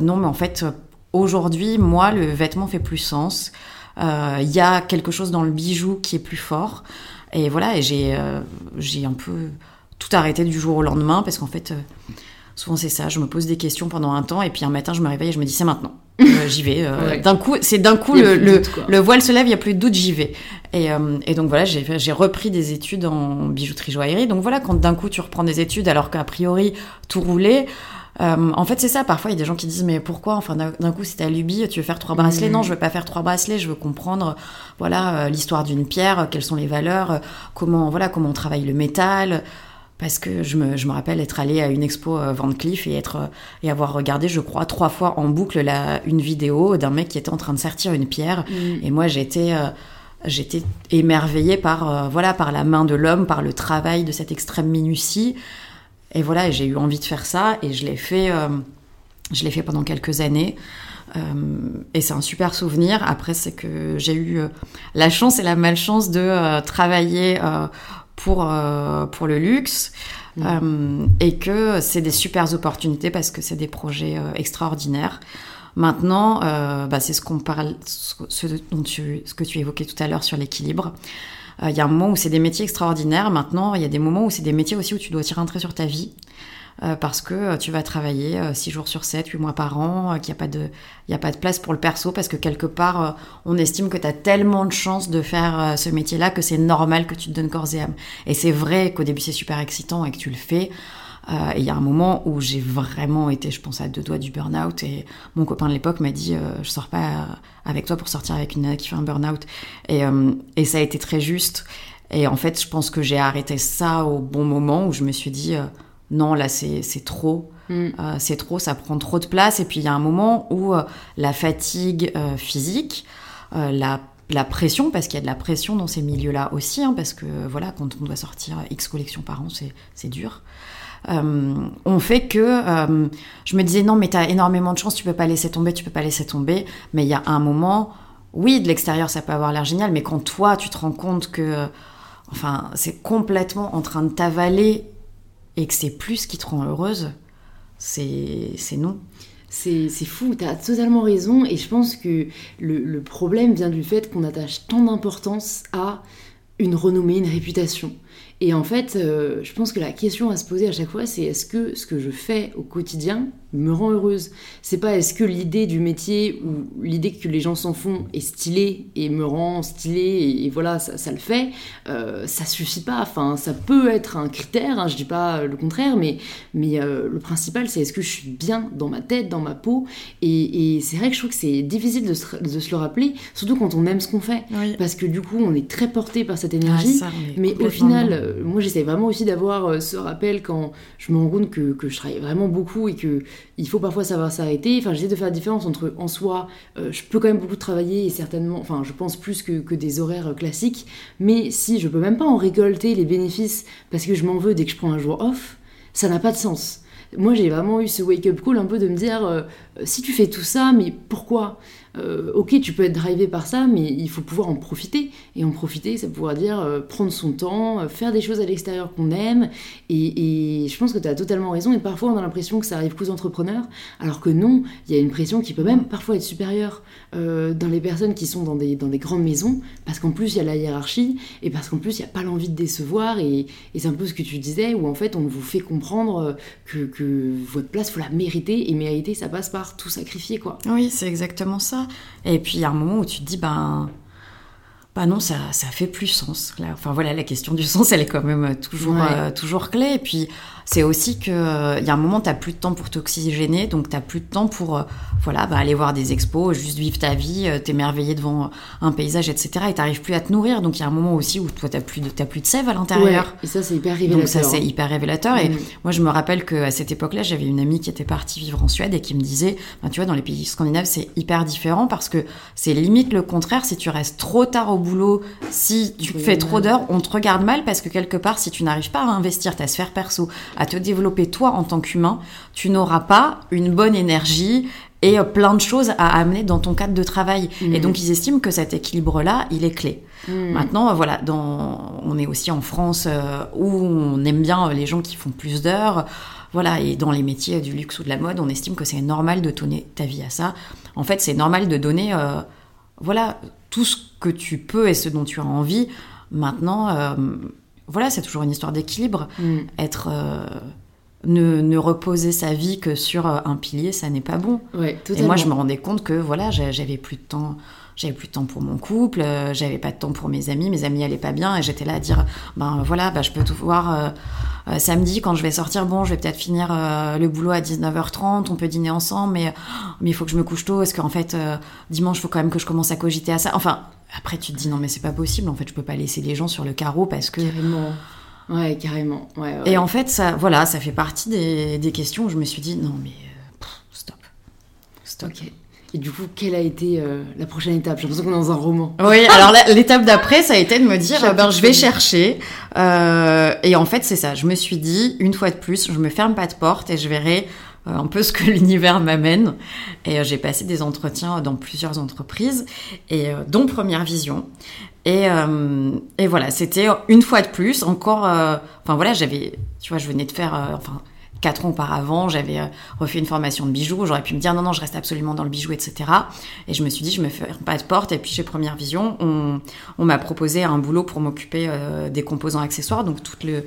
non, mais en fait, aujourd'hui, moi, le vêtement fait plus sens. Euh, Il y a quelque chose dans le bijou qui est plus fort. Et voilà, et j'ai euh, j'ai un peu tout arrêté du jour au lendemain parce qu'en fait, euh, souvent c'est ça. Je me pose des questions pendant un temps et puis un matin, je me réveille et je me dis c'est maintenant. Euh, j'y vais. euh, Ouais. D'un coup, c'est d'un coup le, le, doute, le voile se lève, il y a plus de doute, j'y vais. Et, euh, et donc voilà, j'ai repris des études en bijouterie joaillerie. Donc voilà, quand d'un coup tu reprends des études alors qu'a priori tout roulait. Euh, en fait, c'est ça. Parfois, il y a des gens qui disent mais pourquoi? Enfin, d'un coup, c'est ta lubie. Tu veux faire trois bracelets Mhm. Non, je veux pas faire trois bracelets. Je veux comprendre, voilà, euh, l'histoire d'une pierre, euh, quelles sont les valeurs, comment, voilà, comment on travaille le métal. Parce que je me, je me rappelle être allée à une expo Van Cleef et, être, et avoir regardé, je crois, trois fois en boucle la, une vidéo d'un mec qui était en train de sertir une pierre. Et moi, j'étais j'étais émerveillée par, euh, voilà, par la main de l'homme, par le travail de cette extrême minutie. Et voilà, j'ai eu envie de faire ça et je l'ai fait, euh, je l'ai fait pendant quelques années. Euh, et c'est un super souvenir. Après, c'est que j'ai eu euh, la chance et la malchance de travailler pour, pour le luxe. Euh, et que c'est des super opportunités parce que c'est des projets extraordinaires. Maintenant, euh, bah, c'est ce qu'on parle, ce, ce dont tu, ce que tu évoquais tout à l'heure sur l'équilibre. Euh, Il y a un moment où c'est des métiers extraordinaires. Maintenant, il y a des moments où c'est des métiers aussi où tu dois tirer un trait sur ta vie. Euh, parce que euh, tu vas travailler 6 jours sur 7, 8 mois par an, euh, qu'il n'y a, pas de- a pas de place pour le perso, parce que quelque part, euh, on estime que tu as tellement de chance de faire euh, ce métier-là que c'est normal que tu te donnes corps et âme. Et c'est vrai qu'au début, c'est super excitant et que tu le fais. Euh, et il y a un moment où j'ai vraiment été, je pense, à deux doigts du burn-out. Et mon copain de l'époque m'a dit euh, Je sors pas euh, avec toi pour sortir avec une nana qui fait un burn-out. Et, et ça a été très juste. Et en fait, je pense que j'ai arrêté ça au bon moment où je me suis dit euh, Non, là, c'est trop. Mm. Euh, c'est trop, ça prend trop de place. Et puis il y a un moment où euh, la fatigue physique, la, la pression, parce qu'il y a de la pression dans ces milieux-là aussi, hein, parce que voilà, quand on doit sortir X collections par an, c'est c'est dur. Euh, on fait que euh, je me disais non mais t'as énormément de chance tu peux pas laisser tomber tu peux pas laisser tomber mais il y a un moment oui de l'extérieur ça peut avoir l'air génial mais quand toi tu te rends compte que enfin c'est complètement en train de t'avaler et que c'est plus ce qui te rend heureuse c'est non C'est fou, t'as totalement raison, et je pense que le problème vient du fait qu'on attache tant d'importance à une renommée, une réputation. Et en fait, euh, je pense que la question à se poser à chaque fois, c'est est-ce que ce que je fais au quotidien me rend heureuse C'est pas est-ce que l'idée du métier ou l'idée que les gens s'en font est stylée et me rend stylée et, et voilà, ça, ça le fait, euh, ça suffit pas. Enfin, ça peut être un critère, hein, je dis pas le contraire, mais, mais euh, le principal, c'est est-ce que je suis bien dans ma tête, dans ma peau? Et, et c'est vrai que je trouve que c'est difficile de se, de se le rappeler, surtout quand on aime ce qu'on fait. oui Parce que du coup, on est très porté par cette énergie. Ah, ça, Mais au final, euh, moi j'essaie vraiment aussi d'avoir euh, ce rappel quand je me rends compte que, que je travaille vraiment beaucoup et que il faut parfois savoir s'arrêter. Enfin, j'essaie de faire la différence entre en soi, euh, je peux quand même beaucoup travailler et certainement, enfin, je pense plus que, que des horaires euh, classiques. Mais si je peux même pas en récolter les bénéfices parce que je m'en veux dès que je prends un jour off, ça n'a pas de sens. moi j'ai vraiment eu ce wake-up call un peu de me dire, si tu fais tout ça, mais pourquoi? Euh, ok, tu peux être drivé par ça, mais il faut pouvoir en profiter. Et en profiter, ça pourrait dire euh, prendre son temps, euh, faire des choses à l'extérieur qu'on aime. Et, je pense que tu as totalement raison. Et parfois, on a l'impression que ça arrive qu'aux entrepreneurs, alors que non, il y a une pression qui peut même parfois être supérieure dans les personnes qui sont dans des, dans des grandes maisons, parce qu'en plus, il y a la hiérarchie, et parce qu'en plus, il n'y a pas l'envie de décevoir. Et, c'est un peu ce que tu disais, où en fait, on vous fait comprendre que, que votre place, faut la mériter. Et mériter, ça passe par tout sacrifier, quoi. Oui, c'est exactement ça. Et puis il y a un moment où tu te dis, ben, bah non, ça, ça fait plus sens. Là, enfin voilà, la question du sens, elle est quand même toujours, euh, toujours clé. Et puis c'est aussi que euh, il y a un moment, tu n'as plus de temps pour t'oxygéner, donc tu n'as plus de temps pour euh, voilà, bah, aller voir des expos, juste vivre ta vie, euh, t'émerveiller devant un paysage, etc. Et t'arrives plus à te nourrir. Donc il y a un moment aussi où toi, tu n'as plus, de, plus de sève à l'intérieur. et ça, c'est hyper révélateur. Donc ça, c'est hein. hyper révélateur. Et mm. moi, je me rappelle qu'à cette époque-là, j'avais une amie qui était partie vivre en Suède et qui me disait, bah, tu vois, dans les pays scandinaves, c'est hyper différent parce que c'est limite le contraire. Si tu restes trop tard au boulot, si tu fais trop d'heures, on te regarde mal parce que quelque part, si tu n'arrives pas à investir ta sphère perso, à te développer toi en tant qu'humain, tu n'auras pas une bonne énergie et euh, plein de choses à amener dans ton cadre de travail. Et donc ils estiment que cet équilibre-là, il est clé. Mm. Maintenant, euh, voilà, dans, on est aussi en France euh, où on aime bien les gens qui font plus d'heures. Voilà, et dans les métiers du luxe ou de la mode, on estime que c'est normal de donner ta vie à ça. En fait, c'est normal de donner, voilà, tout ce que tu peux et ce dont tu as envie. Maintenant, voilà, c'est toujours une histoire d'équilibre. Mm. Être. Euh, ne, reposer sa vie que sur euh, un pilier, ça n'est pas bon. et moi, je me rendais compte que voilà, j'avais plus de temps. J'avais plus de temps pour mon couple, euh, j'avais pas de temps pour mes amis, mes amis allaient pas bien et j'étais là à dire ben voilà, ben, je peux tout voir samedi quand je vais sortir, bon, je vais peut-être finir le boulot à 19h30, on peut dîner ensemble, mais mais il faut que je me couche tôt, est-ce qu'en fait dimanche, il faut quand même que je commence à cogiter à ça. Enfin, après, tu te dis non, mais c'est pas possible. En fait, je peux pas laisser les gens sur le carreau parce que. Carrément. Ouais, carrément. Ouais, Et en fait, ça, voilà, ça fait partie des, des questions où je me suis dit non, mais euh, stop. Stop. Et du coup, quelle a été euh, la prochaine étape? J'ai l'impression qu'on est dans un roman. Oui, alors l'étape d'après, ça a été de me dire, ben, je vais chercher. Euh, et en fait, c'est ça. Je me suis dit, une fois de plus, je me ferme pas de porte et je verrai un peu ce que l'univers m'amène. Et euh, j'ai passé des entretiens dans plusieurs entreprises, et euh, dont Première Vision. Et, et voilà, c'était une fois de plus encore. enfin voilà, j'avais, tu vois, je venais de faire, enfin quatre ans auparavant, j'avais refait une formation de bijoux. J'aurais pu me dire non, non, je reste absolument dans le bijou, etc. Et je me suis dit, je me fais pas de porte. Et puis chez Première Vision, on, on m'a proposé un boulot pour m'occuper des composants accessoires, donc tout le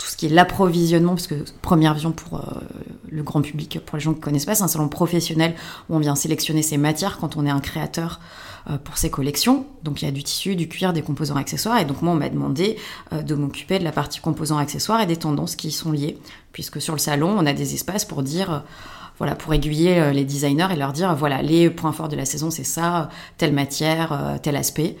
tout ce qui est l'approvisionnement, parce que Première Vision pour euh, le grand public, pour les gens qui ne connaissent pas, c'est un salon professionnel où on vient sélectionner ses matières quand on est un créateur euh, pour ses collections. Donc il y a du tissu, du cuir, des composants accessoires. Et donc moi, on m'a demandé euh, de m'occuper de la partie composants accessoires et des tendances qui y sont liées. Puisque sur le salon, on a des espaces pour dire voilà, pour aiguiller les designers et leur dire, voilà, les points forts de la saison, c'est ça, telle matière, tel aspect.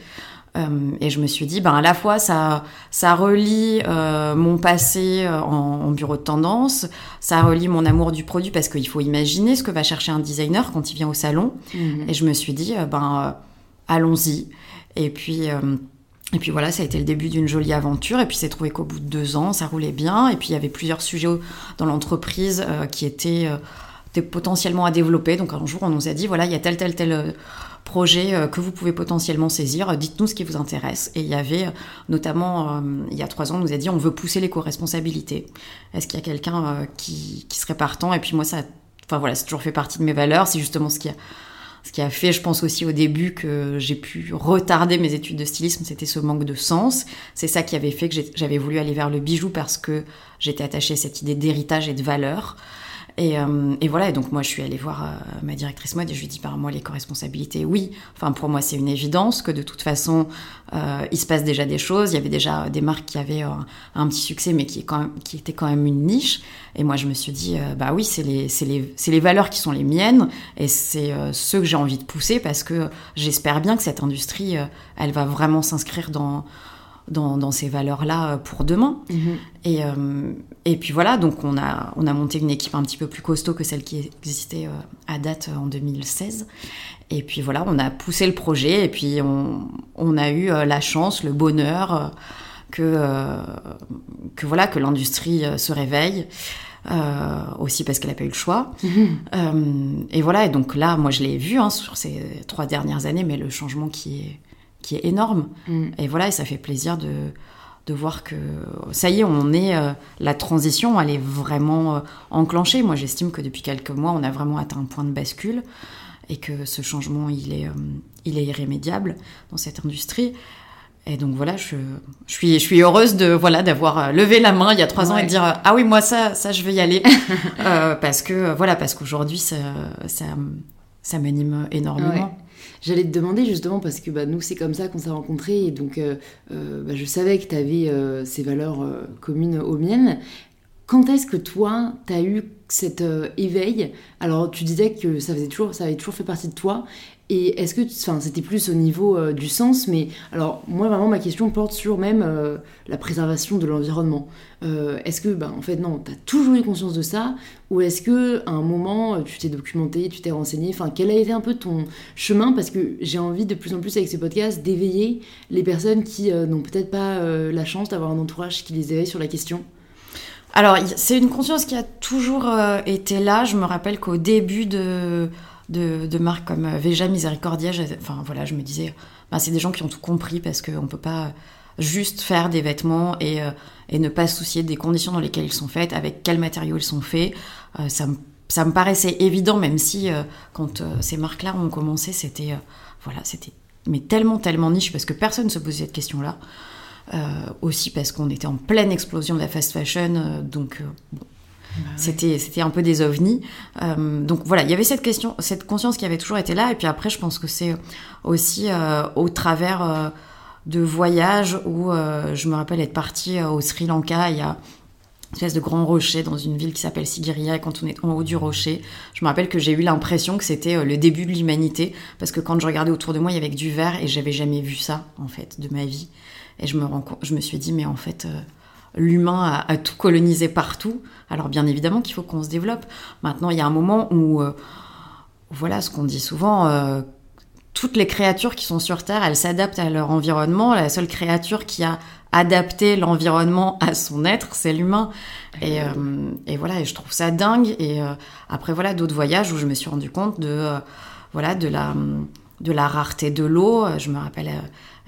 Euh, et je me suis dit, ben à la fois ça, ça relie euh, mon passé euh, en, bureau de tendance, ça relie mon amour du produit parce qu'il faut imaginer ce que va chercher un designer quand il vient au salon. Mhm. Et je me suis dit, ben allons-y. Et puis et puis voilà, ça a été le début d'une jolie aventure. Et puis c'est trouvé qu'au bout de deux ans, ça roulait bien. Et puis il y avait plusieurs sujets dans l'entreprise qui étaient, étaient, potentiellement à développer. Donc un jour, on nous a dit voilà, il y a tel tel tel projet euh, que vous pouvez potentiellement saisir. Dites-nous ce qui vous intéresse. Et il y avait euh, notamment, euh, il y a trois ans, on nous a dit on veut pousser l'éco-responsabilité. Est-ce qu'il y a quelqu'un qui, qui, serait partant? Et puis moi, ça, enfin voilà, c'est toujours fait partie de mes valeurs. C'est justement ce qui a ce qui a fait, je pense aussi au début, que j'ai pu retarder mes études de stylisme, c'était ce manque de sens. C'est ça qui avait fait que j'avais voulu aller vers le bijou parce que j'étais attachée à cette idée d'héritage et de valeur. Euh, et, voilà, et donc moi je suis allée voir euh, ma directrice mode et je lui ai dit, par moi l'éco-responsabilité, oui. Enfin pour moi c'est une évidence que de toute façon euh, il se passe déjà des choses. Il y avait déjà des marques qui avaient un petit succès mais qui, est quand même, qui étaient quand même une niche. Et moi je me suis dit, bah oui, c'est les, les, les, valeurs qui sont les miennes et c'est ceux que j'ai envie de pousser parce que j'espère bien que cette industrie, elle va vraiment s'inscrire dans dans, ces valeurs-là euh, pour demain. Mhm. Et, euh, et puis voilà, donc on a, on a monté une équipe un petit peu plus costaud que celle qui existait euh, à date en 2016. Et puis voilà, on a poussé le projet et puis on, on a eu la chance, le bonheur que, que voilà que l'industrie se réveille. aussi parce qu'elle n'a pas eu le choix. et voilà, et donc là, moi je l'ai vu hein, sur ces trois dernières années, mais le changement qui est, qui est énorme. Mm. Et voilà, et ça fait plaisir de, de voir que ça y est, on est la transition, elle est vraiment enclenchée. Moi, j'estime que depuis quelques mois, on a vraiment atteint un point de bascule et que ce changement, il est, il est irrémédiable dans cette industrie. Et donc voilà, je, je, suis, je suis heureuse de voilà d'avoir euh, levé la main il y a trois ans et de dire ah oui moi ça ça je vais y aller euh, parce que voilà parce qu'aujourd'hui ça, ça, ça m'anime énormément. J'allais te demander justement parce que bah, nous c'est comme ça qu'on s'est rencontrés et donc euh, bah, je savais que tu avais ces valeurs communes aux miennes. Quand est-ce que toi tu as eu cet éveil? Alors tu disais que ça faisait toujours ça avait toujours fait partie de toi et est-ce que, enfin, c'était plus au niveau euh, du sens, mais alors moi vraiment ma question porte sur même euh, la préservation de l'environnement. Euh, est-ce que, ben, en fait non, tu as toujours eu conscience de ça, ou est-ce que à un moment tu t'es documenté, tu t'es renseigné, enfin quel a été un peu ton chemin? Parce que j'ai envie de plus en plus avec ce podcast d'éveiller les personnes qui n'ont peut-être pas la chance d'avoir un entourage qui les éveille sur la question. Alors c'est une conscience qui a toujours été là. Je me rappelle qu'au début de de, marques comme euh, Veja Misericordia, enfin voilà, je me disais, bah, c'est des gens qui ont tout compris parce qu'on ne peut pas juste faire des vêtements et, euh, et, ne pas se soucier des conditions dans lesquelles ils sont faits, avec quels matériaux ils sont faits. Euh, ça, me, ça, me paraissait évident, même si quand ces marques-là ont commencé, c'était voilà, c'était mais tellement tellement niche parce que personne ne se posait cette question-là. aussi parce qu'on était en pleine explosion de la fast fashion, donc bon, bah c'était, c'était un peu des ovnis. Euh, donc voilà, il y avait cette question, cette conscience qui avait toujours été là. Et puis après, je pense que c'est aussi euh, au travers euh, de voyages où je me rappelle être partie au Sri Lanka. Il y a une espèce de grand rocher dans une ville qui s'appelle Sigiriya. Et quand on est en haut du rocher, je me rappelle que j'ai eu l'impression que c'était le début de l'humanité. Parce que quand je regardais autour de moi, il y avait du vert et j'avais jamais vu ça, en fait, de ma vie. Et je me, je me suis dit, mais en fait l'humain a, tout colonisé partout. Alors bien évidemment qu'il faut qu'on se développe. Maintenant, il y a un moment où, euh, voilà ce qu'on dit souvent, euh, toutes les créatures qui sont sur Terre, elles s'adaptent à leur environnement. La seule créature qui a adapté l'environnement à son être, c'est l'humain. Et, euh, voilà, et je trouve ça dingue. Et après, voilà, d'autres voyages où je me suis rendu compte de, voilà, de la, de la rareté de l'eau. Je me rappelle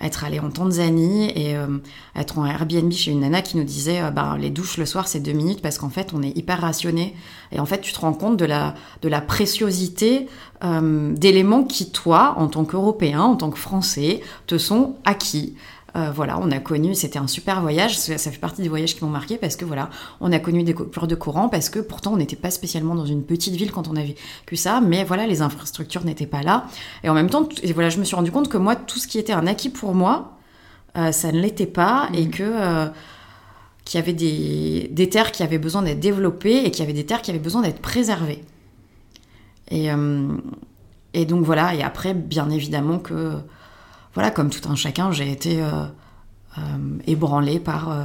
être allé en Tanzanie et euh, être en Airbnb chez une nana qui nous disait euh, bah, les douches le soir c'est deux minutes parce qu'en fait on est hyper rationné et en fait tu te rends compte de la, de la préciosité euh, d'éléments qui toi en tant qu'Européen, en tant que Français te sont acquis. Euh, voilà, on a connu, c'était un super voyage. Ça, fait partie des voyages qui m'ont marqué parce que voilà, on a connu des coupures de courant parce que pourtant on n'était pas spécialement dans une petite ville quand on avait que ça, mais voilà, les infrastructures n'étaient pas là. Et en même temps, et voilà, je me suis rendu compte que moi, tout ce qui était un acquis pour moi, euh, ça ne l'était pas et mmh. que euh, qu'il y avait des, des, terres qui avaient besoin d'être développées et qu'il y avait des terres qui avaient besoin d'être préservées. Et, et donc voilà, et après, bien évidemment que voilà, comme tout un chacun, j'ai été euh, euh, ébranlée par, euh,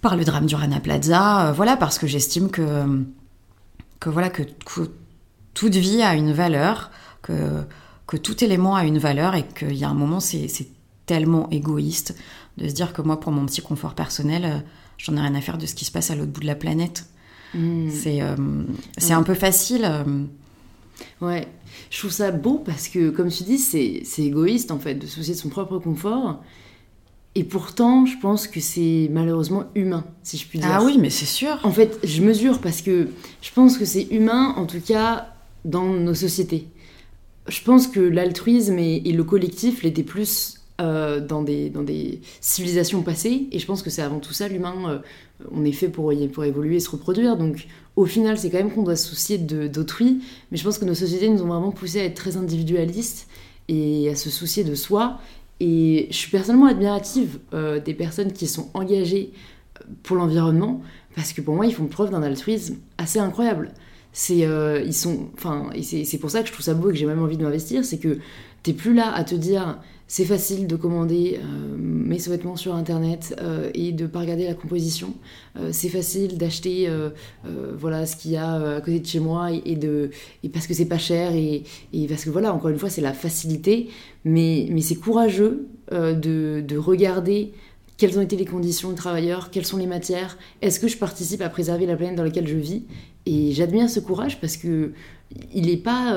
par le drame du Rana Plaza, voilà, parce que j'estime que, que, voilà, que, toute vie a une valeur, que, que tout élément a une valeur et qu'il y a un moment, c'est tellement égoïste de se dire que moi, pour mon petit confort personnel, j'en ai rien à faire de ce qui se passe à l'autre bout de la planète. Mmh. C'est un peu facile. Ouais, je trouve ça beau parce que, comme tu dis, c'est égoïste en fait de soucier de son propre confort. Et pourtant, je pense que c'est malheureusement humain, si je puis dire. Ah oui, mais c'est sûr. En fait, je mesure parce que je pense que c'est humain, en tout cas, dans nos sociétés. Je pense que l'altruisme et, et, le collectif l'étaient plus euh, dans, des, dans des civilisations passées. Et je pense que c'est avant tout ça, l'humain, euh, on est fait pour, pour évoluer et se reproduire. Donc au final, c'est quand même qu'on doit se soucier d'autrui. Mais je pense que nos sociétés nous ont vraiment poussé à être très individualistes et à se soucier de soi. Et je suis personnellement admirative euh, des personnes qui sont engagées pour l'environnement, parce que pour moi, ils font preuve d'un altruisme assez incroyable. C'est enfin, et c'est pour ça que je trouve ça beau et que j'ai même envie de m'investir, c'est que t'es plus là à te dire c'est facile de commander euh, mes sous-vêtements sur internet euh, et de pas regarder la composition. Euh, c'est facile d'acheter voilà ce qu'il y a à côté de chez moi et, de parce que c'est pas cher et, parce que voilà encore une fois c'est la facilité mais, mais c'est courageux de, de, regarder quelles ont été les conditions de travailleurs, quelles sont les matières, est-ce que je participe à préserver la planète dans laquelle je vis? Et j'admire ce courage parce que il n'est pas,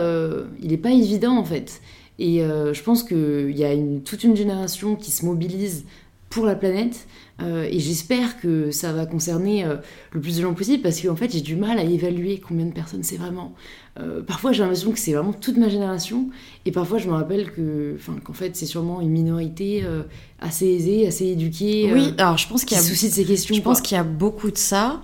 il pas évident en fait. Et euh, je pense qu'il y a une, toute une génération qui se mobilise pour la planète. Euh, et j'espère que ça va concerner le plus de gens possible parce qu'en fait j'ai du mal à évaluer combien de personnes c'est vraiment. parfois j'ai l'impression que c'est vraiment toute ma génération et parfois je me rappelle que, qu'en fait c'est sûrement une minorité assez aisée, assez éduquée. oui, alors je pense qu'il y a de ces questions. Je pense qu'il y a beaucoup de ça.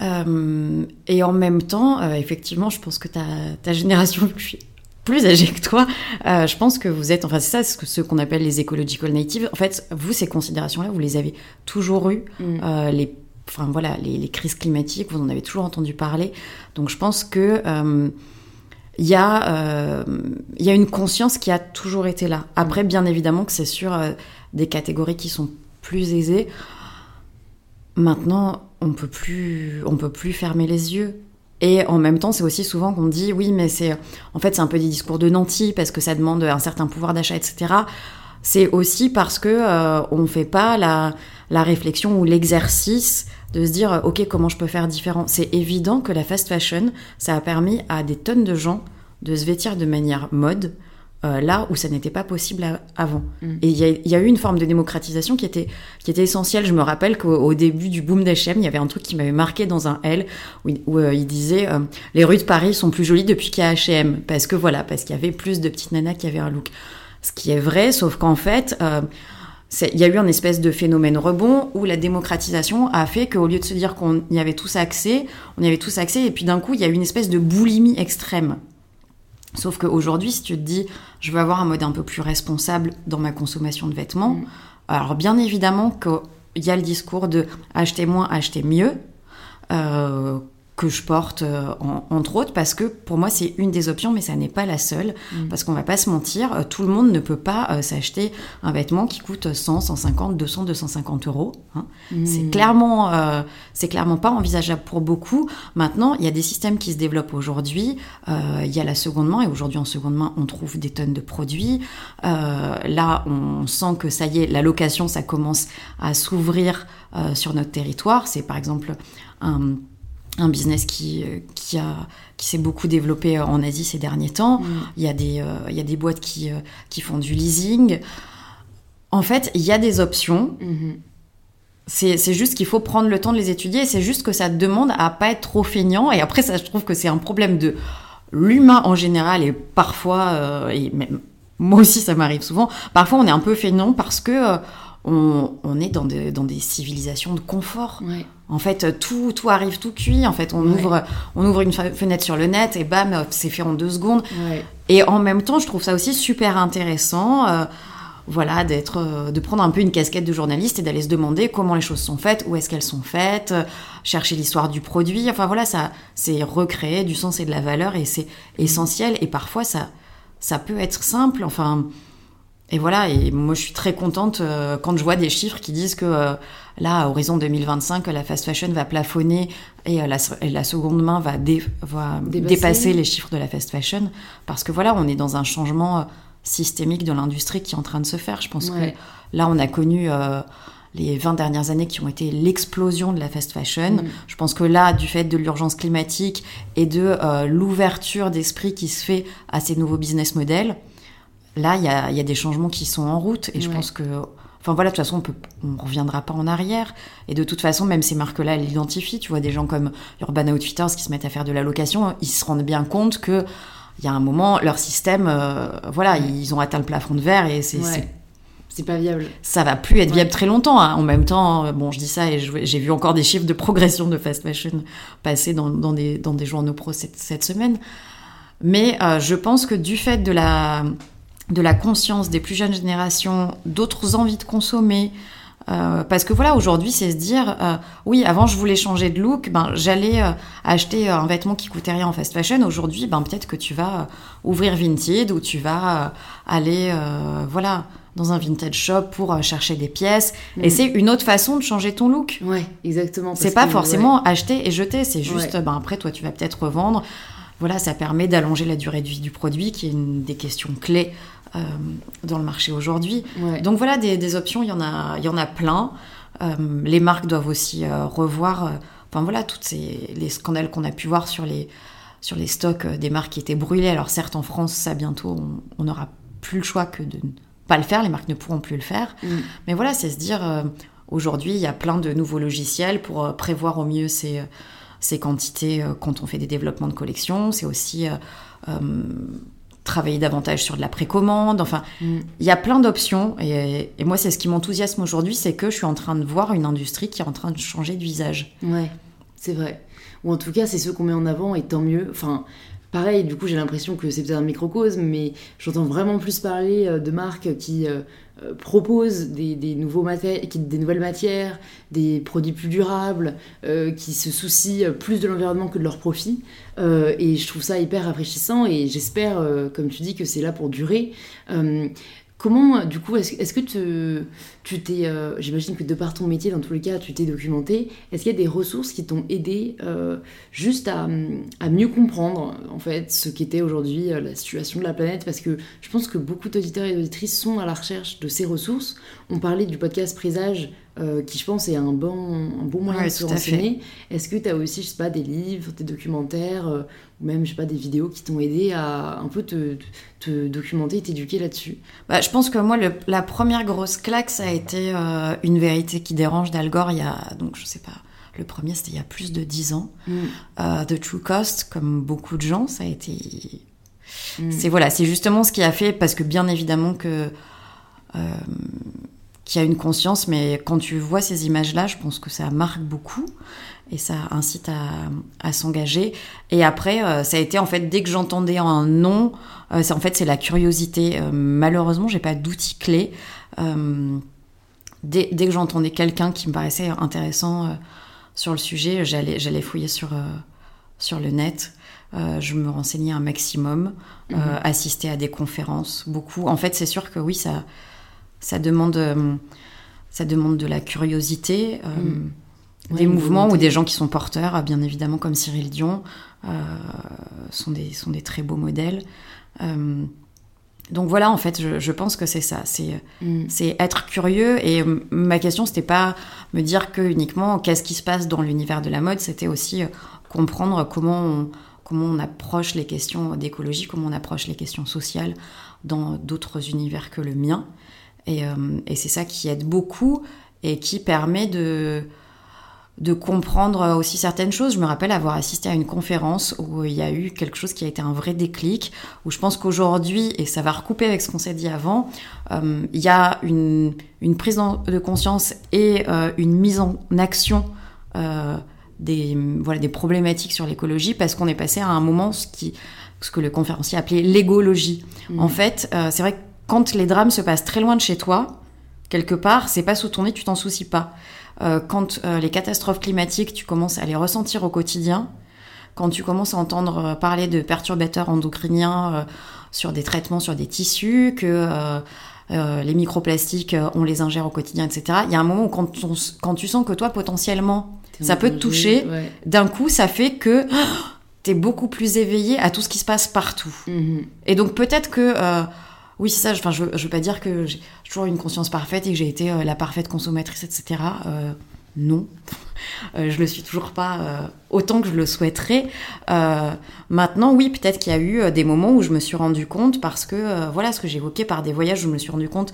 Euh, et en même temps, euh, effectivement, je pense que ta, ta génération, je suis plus âgée que toi, euh, je pense que vous êtes, enfin c'est ça, ce qu'on appelle les ecological natives. En fait, vous, ces considérations-là, vous les avez toujours eues. Mm. les, enfin voilà, les, les, crises climatiques, vous en avez toujours entendu parler. Donc je pense que il y, a, il y a une conscience qui a toujours été là. Après, bien évidemment que c'est sur des catégories qui sont plus aisées. Maintenant, on peut plus, on peut plus fermer les yeux. Et en même temps, c'est aussi souvent qu'on dit oui, mais c'est, en fait, c'est un peu des discours de nantis parce que ça demande un certain pouvoir d'achat, etc. C'est aussi parce que euh, on fait pas la, la réflexion ou l'exercice de se dire ok comment je peux faire différent. C'est évident que la fast fashion, ça a permis à des tonnes de gens de se vêtir de manière mode, euh, là où ça n'était pas possible avant. Mm. Et il y, a eu une forme de démocratisation qui était, qui était essentielle. Je me rappelle qu'au début du boom d'H&M, il y avait un truc qui m'avait marqué dans un L où, euh, il disait euh, les rues de Paris sont plus jolies depuis qu'il y a H&M parce que voilà parce qu'il y avait plus de petites nanas qui avaient un look. Ce qui est vrai, sauf qu'en fait il y a eu un espèce de phénomène rebond où la démocratisation a fait qu'au lieu de se dire qu'on y avait tous accès, on y avait tous accès, et puis d'un coup, il y a eu une espèce de boulimie extrême. Sauf qu'aujourd'hui, si tu te dis, je veux avoir un mode un peu plus responsable dans ma consommation de vêtements, mm. alors bien évidemment qu'il y a le discours de acheter moins, acheter mieux. Euh, que je porte, euh, entre autres, parce que pour moi, c'est une des options, mais ça n'est pas la seule. Mm. Parce qu'on va pas se mentir, euh, tout le monde ne peut pas euh, s'acheter un vêtement qui coûte 100, 150, 200, 250 euros. Hein. Mm. C'est clairement, c'est clairement pas envisageable pour beaucoup. Maintenant, il y a des systèmes qui se développent aujourd'hui. Il y a la seconde main, et aujourd'hui, en seconde main, on trouve des tonnes de produits. là, on sent que ça y est, la location, ça commence à s'ouvrir sur notre territoire. C'est par exemple un un business qui, euh, qui, a, qui s'est beaucoup développé euh, en Asie ces derniers temps. Mm. Il, y a des, euh, il y a des boîtes qui, qui font du leasing. En fait, il y a des options. Mm-hmm. C'est juste qu'il faut prendre le temps de les étudier. C'est juste que ça demande à pas être trop feignant. Et après, ça, je trouve que c'est un problème de l'humain en général et parfois, et même moi aussi, ça m'arrive souvent. Parfois, on est un peu feignant parce que on, est dans, dans, des civilisations de confort. En fait, tout, tout arrive tout cuit. En fait, on, ouvre, on ouvre une fenêtre sur le net et bam, c'est fait en deux secondes. Et en même temps, je trouve ça aussi super intéressant. Euh, voilà, d'être, euh, de prendre un peu une casquette de journaliste et d'aller se demander comment les choses sont faites, où est-ce qu'elles sont faites, euh, chercher l'histoire du produit. Enfin voilà, ça, c'est recréer du sens et de la valeur et c'est essentiel. Et parfois, ça, ça peut être simple. Enfin, et voilà, et moi je suis très contente euh, quand je vois des chiffres qui disent que euh, là, à horizon 2025, la fast fashion va plafonner et, euh, la, seconde main va, dépasser les chiffres de la fast fashion. Parce que voilà, on est dans un changement systémique de l'industrie qui est en train de se faire. Je pense que là, on a connu les 20 dernières années qui ont été l'explosion de la fast fashion. Mm. Je pense que là, du fait de l'urgence climatique et de l'ouverture d'esprit qui se fait à ces nouveaux business models, là, il y a, des changements qui sont en route et je pense que. Enfin voilà, de toute façon, on ne reviendra pas en arrière. Et de toute façon, même ces marques-là, elles l'identifient. Tu vois, des gens comme Urban Outfitters qui se mettent à faire de la location, ils se rendent bien compte que il y a un moment, leur système, euh, voilà, ils ont atteint le plafond de verre et c'est c'est pas viable. Ça va plus être viable très longtemps. Hein. En même temps, euh, bon, je dis ça et j'ai vu encore des chiffres de progression de fast fashion passer dans, des, dans des journaux pro cette, cette semaine. Mais euh, je pense que du fait de la de la conscience des plus jeunes générations, d'autres envies de consommer. Euh, parce que voilà, aujourd'hui, c'est se dire, euh, oui, avant je voulais changer de look, ben j'allais euh, acheter un vêtement qui coûtait rien en fast fashion. Aujourd'hui, ben peut-être que tu vas ouvrir Vinted ou tu vas aller, voilà, dans un vintage shop pour chercher des pièces. Et mm. c'est une autre façon de changer ton look. Ouais, exactement. C'est pas forcément acheter et jeter. C'est juste, ben après, toi, tu vas peut-être revendre voilà, ça permet d'allonger la durée de vie du produit, qui est une des questions clés euh, dans le marché aujourd'hui. Donc voilà, des, options, il y en a, il y en a plein. Euh, les marques doivent aussi euh, revoir, enfin voilà, toutes ces, les scandales qu'on a pu voir sur les, sur les stocks des marques qui étaient brûlées. Alors certes, en France, ça bientôt, on n'aura plus le choix que de ne pas le faire, les marques ne pourront plus le faire. Mm. Mais voilà, c'est se dire, aujourd'hui, il y a plein de nouveaux logiciels pour prévoir au mieux ces, ces quantités quand on fait des développements de collection. C'est aussi travailler davantage sur de la précommande. Enfin, il y a plein d'options. Et, moi, c'est ce qui m'enthousiasme aujourd'hui, c'est que je suis en train de voir une industrie qui est en train de changer de visage. Ouais, c'est vrai. Ou en tout cas, c'est ce qu'on met en avant, et tant mieux. Enfin, pareil, du coup, j'ai l'impression que c'est peut-être un microcosme, mais j'entends vraiment plus parler euh, de marques qui euh, euh, proposent des, nouveaux des nouvelles matières, des produits plus durables, qui se soucient plus de l'environnement que de leur profit. et je trouve ça hyper rafraîchissant et j'espère, comme tu dis, que c'est là pour durer. Comment, du coup, est-ce que tu t'es, euh, j'imagine que de par ton métier, dans tous les cas, tu t'es documenté, est-ce qu'il y a des ressources qui t'ont aidé euh, juste à, mieux comprendre, en fait, ce qu'était aujourd'hui euh, la situation de la planète? Parce que je pense que beaucoup d'auditeurs et d'auditrices sont à la recherche de ces ressources. On parlait du podcast Présage, qui je pense est un bon, un bon moyen de se renseigner. Est-ce que tu as aussi, je sais pas, des livres, des documentaires ou même, je sais pas, des vidéos qui t'ont aidé à un peu te, te documenter et t'éduquer là-dessus bah, Je pense que moi, la première grosse claque, ça a été euh, Une vérité qui dérange d'Al Gore, il y a, donc je sais pas, le premier, c'était il y a plus de dix ans. Mm. Euh, The True Cost, comme beaucoup de gens, ça a été... Mm. C'est voilà, c'est justement ce qui a fait, parce que bien évidemment que... Euh, qu'il y a une conscience, mais quand tu vois ces images-là, je pense que ça marque beaucoup et ça incite à, s'engager. Et après, euh, ça a été en fait dès que j'entendais un nom, euh, c'est en fait c'est la curiosité. Euh, malheureusement, j'ai pas d'outils clés. Dès, dès, que j'entendais quelqu'un qui me paraissait intéressant sur le sujet, j'allais j'allais fouiller sur sur le net. je me renseignais un maximum, mhm. assister à des conférences, beaucoup. En fait, c'est sûr que oui, ça ça demande ça demande de la curiosité. Mhm des mouvements ou des gens qui sont porteurs, bien évidemment, comme Cyril Dion, euh, sont, des, sont des très beaux modèles. Euh, donc voilà, en fait, je, pense que c'est ça, c'est mm. c'est être curieux. Et ma question, c'était pas me dire que uniquement qu'est-ce qui se passe dans l'univers de la mode, c'était aussi euh, comprendre comment on, comment on approche les questions d'écologie, comment on approche les questions sociales dans d'autres univers que le mien. Et, et c'est ça qui aide beaucoup et qui permet de de comprendre aussi certaines choses. Je me rappelle avoir assisté à une conférence où il y a eu quelque chose qui a été un vrai déclic, où je pense qu'aujourd'hui, et ça va recouper avec ce qu'on s'est dit avant, euh, il y a une, prise de conscience et euh, une mise en action euh, des, voilà, des problématiques sur l'écologie, parce qu'on est passé à un moment ce, qui, ce que le conférencier appelait l'égologie. Mmh. En fait, c'est vrai que quand les drames se passent très loin de chez toi, quelque part, c'est pas sous ton nez, tu t'en soucies pas. Euh, quand euh, les catastrophes climatiques, tu commences à les ressentir au quotidien, quand tu commences à entendre euh, parler de perturbateurs endocriniens sur des traitements sur des tissus, que les microplastiques, on les ingère au quotidien, etc. Il y a un moment où quand, quand tu sens que toi, potentiellement, ça peut te toucher, d'un coup, ça fait que tu es beaucoup plus éveillé à tout ce qui se passe partout. Mm-hmm. Et donc peut-être que oui, c'est ça. Enfin, je, veux, veux pas dire que j'ai toujours une conscience parfaite et que j'ai été euh, la parfaite consommatrice, etc. Euh, non, euh, je le suis toujours pas autant que je le souhaiterais. maintenant, oui, peut-être qu'il y a eu des moments où je me suis rendu compte parce que voilà ce que j'évoquais par des voyages, je me suis rendu compte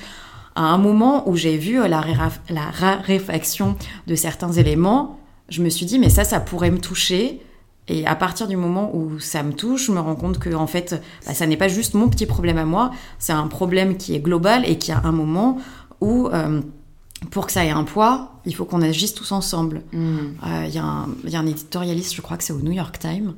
à un moment où j'ai vu la, la raréfaction de certains éléments. Je me suis dit mais ça, ça pourrait me toucher. Et à partir du moment où ça me touche, je me rends compte que en fait, bah, ça n'est pas juste mon petit problème à moi, c'est un problème qui est global et qui a un moment où, euh, pour que ça ait un poids, il faut qu'on agisse tous ensemble. Mm. Euh, il y, y, a un éditorialiste, je crois que c'est au New York Times,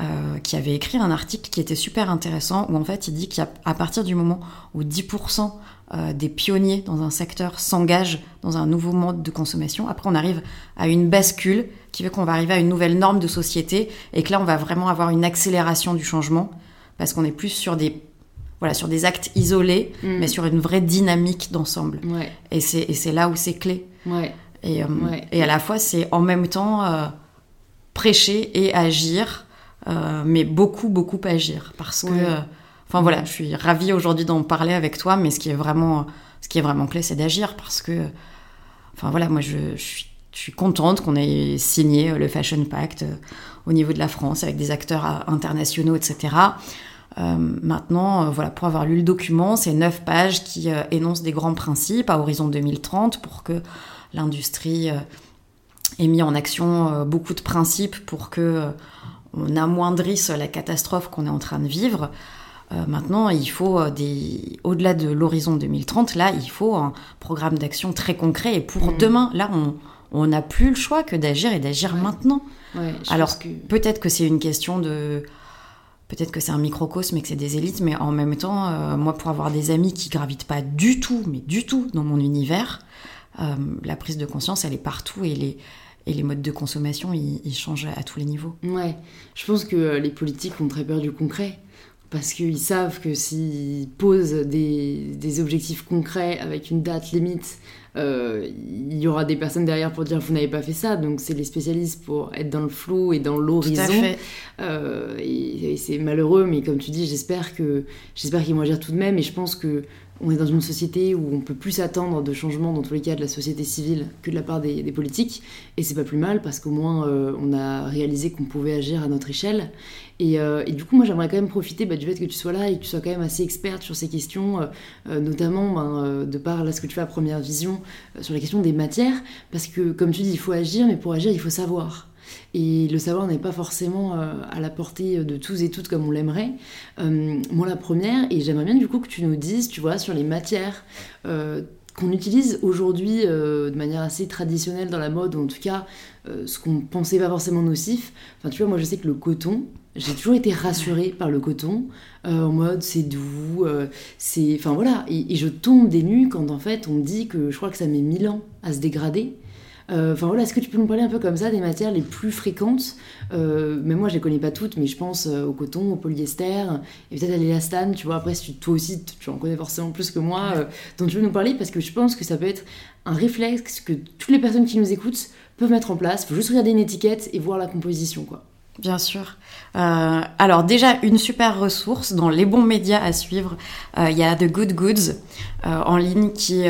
euh, qui avait écrit un article qui était super intéressant, où en fait il dit qu'à partir du moment où 10% euh, des pionniers dans un secteur s'engagent dans un nouveau mode de consommation. Après, on arrive à une bascule qui fait qu'on va arriver à une nouvelle norme de société et que là, on va vraiment avoir une accélération du changement parce qu'on est plus sur des voilà sur des actes isolés, mm. mais sur une vraie dynamique d'ensemble. Et c'est là où c'est clé. Et, euh, et, à la fois, c'est en même temps euh, prêcher et agir mais beaucoup, beaucoup agir. Parce que, enfin voilà, je suis ravie aujourd'hui d'en parler avec toi, mais ce qui est vraiment, ce qui est vraiment clé, c'est d'agir parce que, enfin voilà, moi je, suis je suis contente qu'on ait signé le Fashion Pact au niveau de la France avec des acteurs internationaux, etc. Euh, maintenant, euh, voilà, pour avoir lu le document, c'est neuf pages qui euh, énoncent des grands principes à horizon 2030 pour que l'industrie ait mis en action beaucoup de principes pour que on amoindrisse la catastrophe qu'on est en train de vivre. maintenant, il faut des, au-delà de l'horizon 2030, là, il faut un programme d'action très concret. Et pour mmh. demain, là, on n'a plus le choix que d'agir et d'agir maintenant. Alors que... peut-être que c'est une question de peut-être que c'est un microcosme et que c'est des élites, mais en même temps, euh, moi, pour avoir des amis qui gravitent pas du tout, mais du tout dans mon univers, euh, la prise de conscience, elle est partout et les, et les modes de consommation, ils, ils, changent à tous les niveaux. Ouais, je pense que euh, les politiques ont très peur du concret. Parce qu'ils savent que s'ils posent des, des, objectifs concrets avec une date limite il y aura des personnes derrière pour dire vous n'avez pas fait ça. Donc c'est les spécialistes pour être dans le flou et dans l'horizon. Euh, et, et c'est malheureux, mais comme tu dis, j'espère que j'espère qu'ils vont agir tout de même. Et je pense que on est dans une société où on peut plus s'attendre de changements dans tous les cas de la société civile que de la part des, politiques. Et c'est pas plus mal parce qu'au moins euh, on a réalisé qu'on pouvait agir à notre échelle. Euh, et, du coup moi j'aimerais quand même profiter bah, du fait que tu sois là et que tu sois quand même assez experte sur ces questions euh, notamment ben, de par là ce que tu fais à première vision sur la question des matières. Parce que comme tu dis il faut agir mais pour agir il faut savoir et le savoir n'est pas forcément euh, à la portée de tous et toutes comme on l'aimerait. Euh, moi, la première, et j'aimerais bien du coup que tu nous dises, tu vois, sur les matières euh, qu'on utilise aujourd'hui de manière assez traditionnelle dans la mode, ou en tout cas ce qu'on pensait pas forcément nocif. Enfin, tu vois, moi je sais que le coton, j'ai toujours été rassurée par le coton, en mode c'est doux, c'est. Enfin voilà, et, je tombe des nues quand en fait on me dit que je crois que ça met mille ans à se dégrader. Euh, enfin voilà, est-ce que tu peux nous parler un peu comme ça des matières les plus fréquentes? Euh, Mais moi, je les connais pas toutes, mais je pense euh, au coton, au polyester, et peut-être à l'élastane. Tu vois, après, si toi aussi, tu en connais forcément plus que moi, dont tu veux nous parler, parce que je pense que ça peut être un réflexe que toutes les personnes qui nous écoutent peuvent mettre en place. Il faut juste regarder une étiquette et voir la composition, quoi. Bien sûr. Euh, alors déjà, une super ressource dans les bons médias à suivre, euh, il y a The Good Goods euh, en ligne qui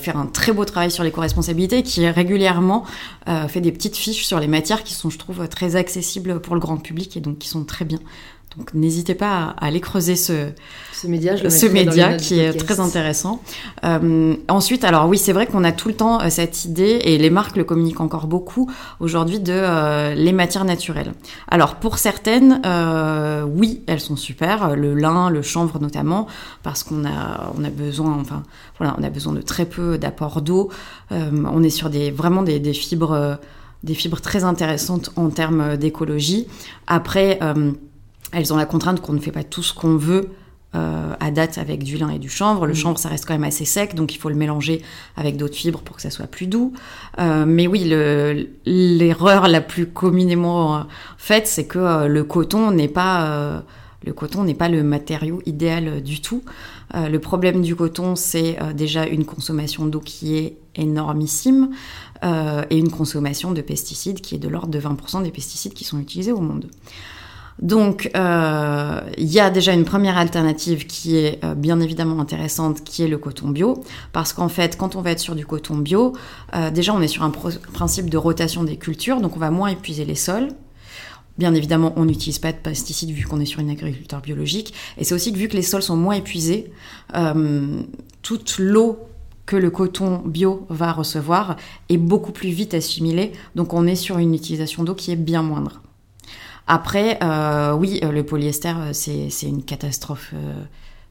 fait un très beau travail sur l'éco-responsabilité, qui régulièrement fait des petites fiches sur les matières qui sont, je trouve, très accessibles pour le grand public et donc qui sont très bien. Donc n'hésitez pas à, aller creuser ce, ce média, ce média qui est très intéressant. Euh, ensuite, alors oui, c'est vrai qu'on a tout le temps euh, cette idée, et les marques le communiquent encore beaucoup aujourd'hui, de euh, les matières naturelles. Alors pour certaines, euh, oui, elles sont super, le lin, le chanvre notamment, parce qu'on a, on a besoin, enfin voilà, on a besoin de très peu d'apport d'eau. Euh, on est sur des vraiment des, des fibres, des fibres très intéressantes en termes d'écologie. Après elles ont la contrainte qu'on ne fait pas tout ce qu'on veut euh, à date avec du lin et du chanvre. Le mm. chanvre, ça reste quand même assez sec, donc il faut le mélanger avec d'autres fibres pour que ça soit plus doux. Euh, mais oui, l'erreur la plus communément euh, faite, c'est que le coton n'est pas le coton n'est pas le matériau idéal du tout. le problème du coton, c'est déjà une consommation d'eau qui est énormissime et une consommation de pesticides qui est de l'ordre de 20% des pesticides qui sont utilisés au monde. Donc, euh, il y a déjà une première alternative qui est euh, bien évidemment intéressante, qui est le coton bio. Parce qu'en fait, quand on va être sur du coton bio, euh, déjà on est sur un principe de rotation des cultures, donc on va moins épuiser les sols. Bien évidemment, on n'utilise pas de pesticides vu qu'on est sur une agriculture biologique. Et c'est aussi que vu que les sols sont moins épuisés, toute l'eau que le coton bio va recevoir est beaucoup plus vite assimilée. Donc on est sur une utilisation d'eau qui est bien moindre. Après, euh, oui, euh, le polyester, euh, c'est une catastrophe.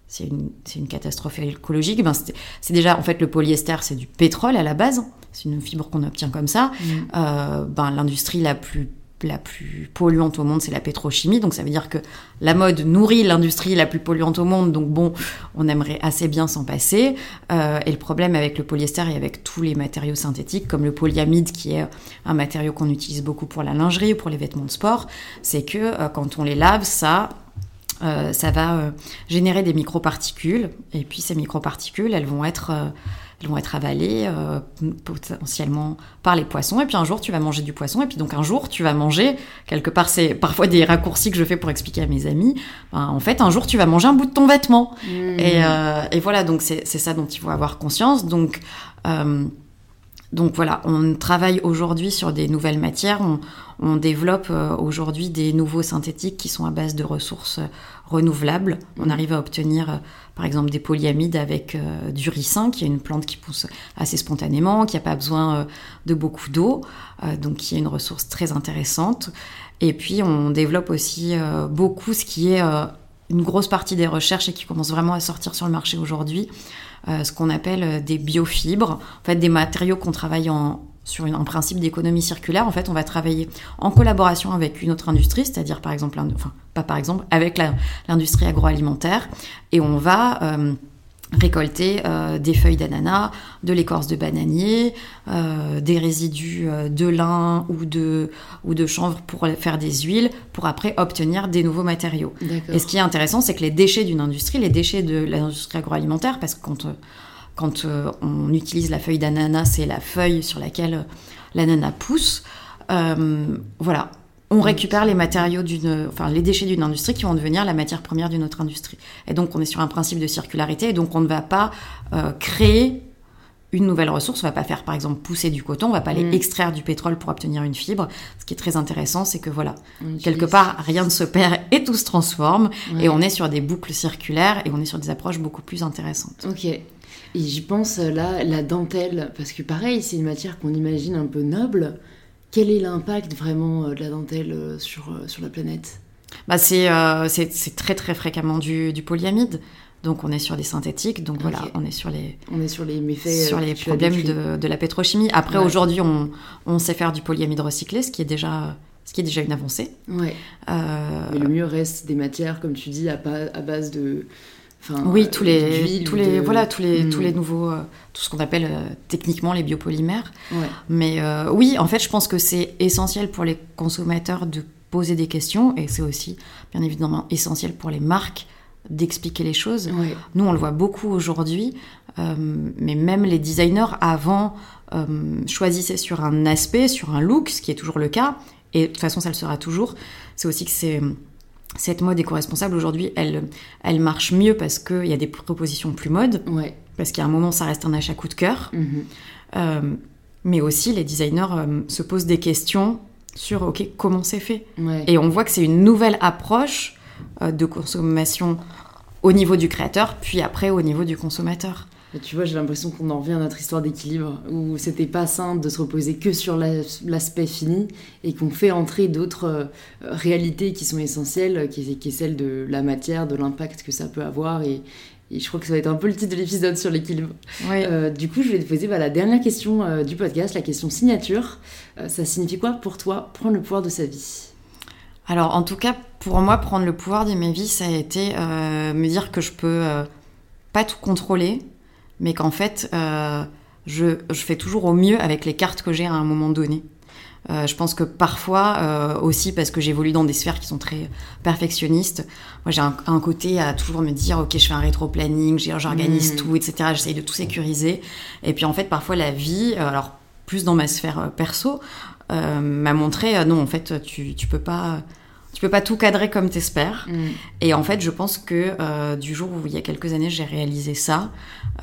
c'est une, une, catastrophe écologique. Ben, c'est déjà, en fait, le polyester, c'est du pétrole à la base. C'est une fibre qu'on obtient comme ça. Mm. ben, L'industrie la plus la plus polluante au monde, c'est la pétrochimie. Donc ça veut dire que la mode nourrit l'industrie la plus polluante au monde. Donc bon, on aimerait assez bien s'en passer. Euh, et le problème avec le polyester et avec tous les matériaux synthétiques, comme le polyamide, qui est un matériau qu'on utilise beaucoup pour la lingerie ou pour les vêtements de sport, c'est que euh, quand on les lave, ça euh, ça va générer des microparticules. Et puis ces microparticules, elles vont être elles vont être avalées euh, potentiellement par les poissons. Et puis un jour, tu vas manger du poisson. Et puis donc un jour, tu vas manger, quelque part, c'est parfois des raccourcis que je fais pour expliquer à mes amis. Ben, en fait, un jour, tu vas manger un bout de ton vêtement. Mmh. Et, euh, et voilà, donc c'est ça dont il faut avoir conscience. Donc, euh, donc voilà, on travaille aujourd'hui sur des nouvelles matières. On, on développe aujourd'hui des nouveaux synthétiques qui sont à base de ressources renouvelables. On arrive à obtenir, euh, par exemple, des polyamides avec euh, du ricin, qui est une plante qui pousse assez spontanément, qui n'a pas besoin euh, de beaucoup d'eau, euh, donc qui est une ressource très intéressante. Et puis, on développe aussi beaucoup ce qui est une grosse partie des recherches et qui commence vraiment à sortir sur le marché aujourd'hui, ce qu'on appelle des biofibres, en fait des matériaux qu'on travaille en, sur une- un principe d'économie circulaire. En fait, on va travailler en collaboration avec une autre industrie, c'est-à-dire par exemple, enfin pas par exemple, avec l'industrie agroalimentaire, et on va euh, récolter euh, des feuilles d'ananas, de l'écorce de bananier, euh, des résidus de lin ou de, ou de chanvre pour faire des huiles, pour après obtenir des nouveaux matériaux. Et ce qui est intéressant, c'est que les déchets d'une industrie, les déchets de l'industrie agroalimentaire, parce que quand, quand euh, on utilise la feuille d'ananas, c'est la feuille sur laquelle euh, l'ananas pousse, euh, voilà. On récupère les matériaux d'une, enfin les déchets d'une industrie qui vont devenir la matière première d'une autre industrie. Et donc on est sur un principe de circularité. Et donc on ne va pas euh, créer une nouvelle ressource. On va pas faire par exemple pousser du coton. On va pas aller Mm. extraire du pétrole pour obtenir une fibre. Ce qui est très intéressant, c'est que voilà, On quelque utilise- part rien ne se perd et tout se transforme. Ouais. Et on est sur des boucles circulaires et on est sur des approches beaucoup plus intéressantes. Ok. Et j'y pense euh, là, la dentelle, parce que pareil, c'est une matière qu'on imagine un peu noble. Quel est l'impact vraiment euh, de la dentelle euh, sur, sur la planète? Bah, c'est euh, c'est très très fréquemment du, du polyamide. Donc on est sur des synthétiques. Donc voilà, on est sur les On est sur les méfaits. sur les problèmes de, de la pétrochimie. Après Ouais. aujourd'hui, on, on sait faire du polyamide recyclé, ce qui est déjà ce qui est déjà une avancée. Ouais. Euh, Mais le mieux reste des matières, comme tu dis, à base de. Enfin, oui, euh, tous les, tous ou les, de- voilà, tous les, Hmm. tous les nouveaux, euh, tout ce qu'on appelle euh, techniquement les biopolymères. Ouais. Mais euh, oui, en fait, je pense que c'est essentiel pour les consommateurs de poser des questions et c'est aussi, bien évidemment, essentiel pour les marques d'expliquer les choses. Ouais. Nous, on le voit beaucoup aujourd'hui, mais même les designers avant choisissaient sur un aspect, sur un look, ce qui est toujours le cas, et de toute façon, ça le sera toujours. C'est aussi que c'est cette mode éco-responsable aujourd'hui, elle, elle marche mieux parce qu'il y a des propositions plus mode, Ouais. parce qu'à un moment, ça reste un achat coup de cœur. Mhm. Euh, mais aussi, les designers euh, se posent des questions sur OK, comment c'est fait? Ouais. Et on voit que c'est une nouvelle approche euh, de consommation au niveau du créateur, puis après au niveau du consommateur. Et tu vois, j'ai l'impression qu'on en revient à notre histoire d'équilibre, où c'était pas sain de se reposer que sur la- l'aspect fini, et qu'on fait entrer d'autres euh, réalités qui sont essentielles, qui est, qui est celle de la matière, de l'impact que ça peut avoir, et, et je crois que ça va être un peu le titre de l'épisode sur l'équilibre. Euh, du coup, je vais te poser bah, la dernière question euh, du podcast, la question signature. Euh, ça signifie quoi pour toi prendre le pouvoir de sa vie? Alors, en tout cas, pour moi, prendre le pouvoir de mes vies, ça a été me dire que je peux pas tout contrôler, mais qu'en fait, euh, je, je fais toujours au mieux avec les cartes que j'ai à un moment donné. Euh, je pense que parfois, euh, aussi parce que j'évolue dans des sphères qui sont très perfectionnistes, moi j'ai un, un côté à toujours me dire, ok, je fais un rétro-planning, j'ai- j'organise Mm. tout, etc. J'essaye de tout sécuriser. Et puis en fait, parfois la vie, euh, alors plus dans ma sphère euh, perso, euh, m'a montré, non, en fait, tu, tu peux pas... Tu peux pas tout cadrer comme t'espères. Et en fait, je pense que euh, du jour où il y a quelques années j'ai réalisé ça,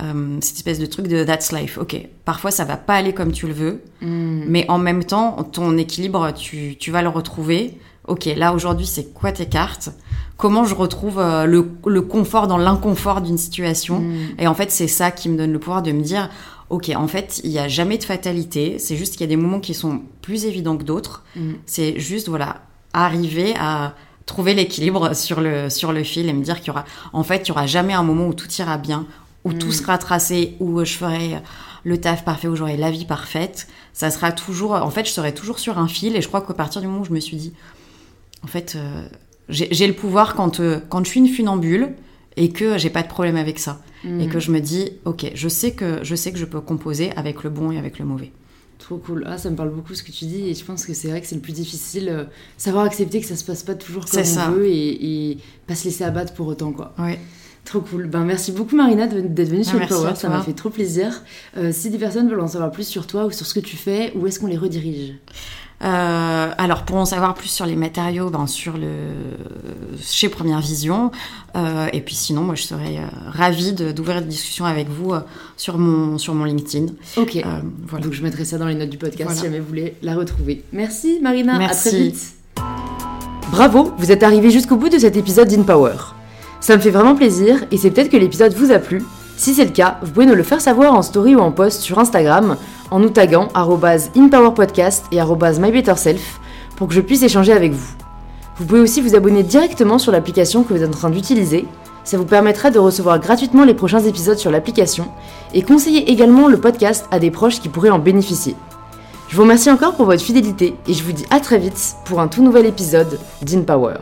euh, cette espèce de truc de that's life. Ok, parfois ça va pas aller comme tu le veux, Mm. mais en même temps, ton équilibre, tu, tu vas le retrouver. Ok, là aujourd'hui, c'est quoi tes cartes? Comment je retrouve euh, le, le confort dans l'inconfort d'une situation? Mm. Et en fait, c'est ça qui me donne le pouvoir de me dire, ok, en fait, il n'y a jamais de fatalité. C'est juste qu'il y a des moments qui sont plus évidents que d'autres. Mm. C'est juste, voilà, arriver à trouver l'équilibre sur le, sur le fil et me dire qu'il y aura, en fait, il y aura jamais un moment où tout ira bien, où tout Mm. sera tracé, où je ferai le taf parfait, où j'aurai la vie parfaite. Ça sera toujours, en fait, je serai toujours sur un fil et je crois qu'à partir du moment où je me suis dit, en fait, euh, j'ai le pouvoir quand, euh, quand je suis une funambule et que j'ai pas de problème avec ça. Mm. Et que je me dis, ok, je sais que, je sais que je peux composer avec le bon et avec le mauvais. Trop cool. Ah, ça me parle beaucoup ce que tu dis et je pense que c'est vrai que c'est le plus difficile. euh, savoir accepter que ça se passe pas toujours comme on ça. veut et, et pas se laisser abattre pour autant, quoi. Ouais. Trop cool. Ben, merci beaucoup Marina d'être venue Ah, sur merci Power, ça m'a fait trop plaisir. Euh, si des personnes veulent en savoir plus sur toi ou sur ce que tu fais, où est-ce qu'on les redirige? Euh, alors pour en savoir plus sur les matériaux, ben, sur le chez Première Vision. Euh, et puis sinon, moi je serais ravie d'ouvrir des discussions avec vous sur mon sur mon LinkedIn. Ok. Voilà. Donc je mettrai ça dans les notes du podcast Voilà. si jamais vous voulez la retrouver. Merci Marina, Merci. à très vite. Bravo, vous êtes arrivé jusqu'au bout de cet épisode d'InPower. Ça me fait vraiment plaisir et c'est peut-être que l'épisode vous a plu. Si c'est le cas, vous pouvez nous le faire savoir en story ou en post sur Instagram en nous taguant InPowerPodcast et MyBetterSelf pour que je puisse échanger avec vous. Vous pouvez aussi vous abonner directement sur l'application que vous êtes en train d'utiliser. Ça vous permettra de recevoir gratuitement les prochains épisodes sur l'application et conseiller également le podcast à des proches qui pourraient en bénéficier. Je vous remercie encore pour votre fidélité et je vous dis à très vite pour un tout nouvel épisode d'InPower.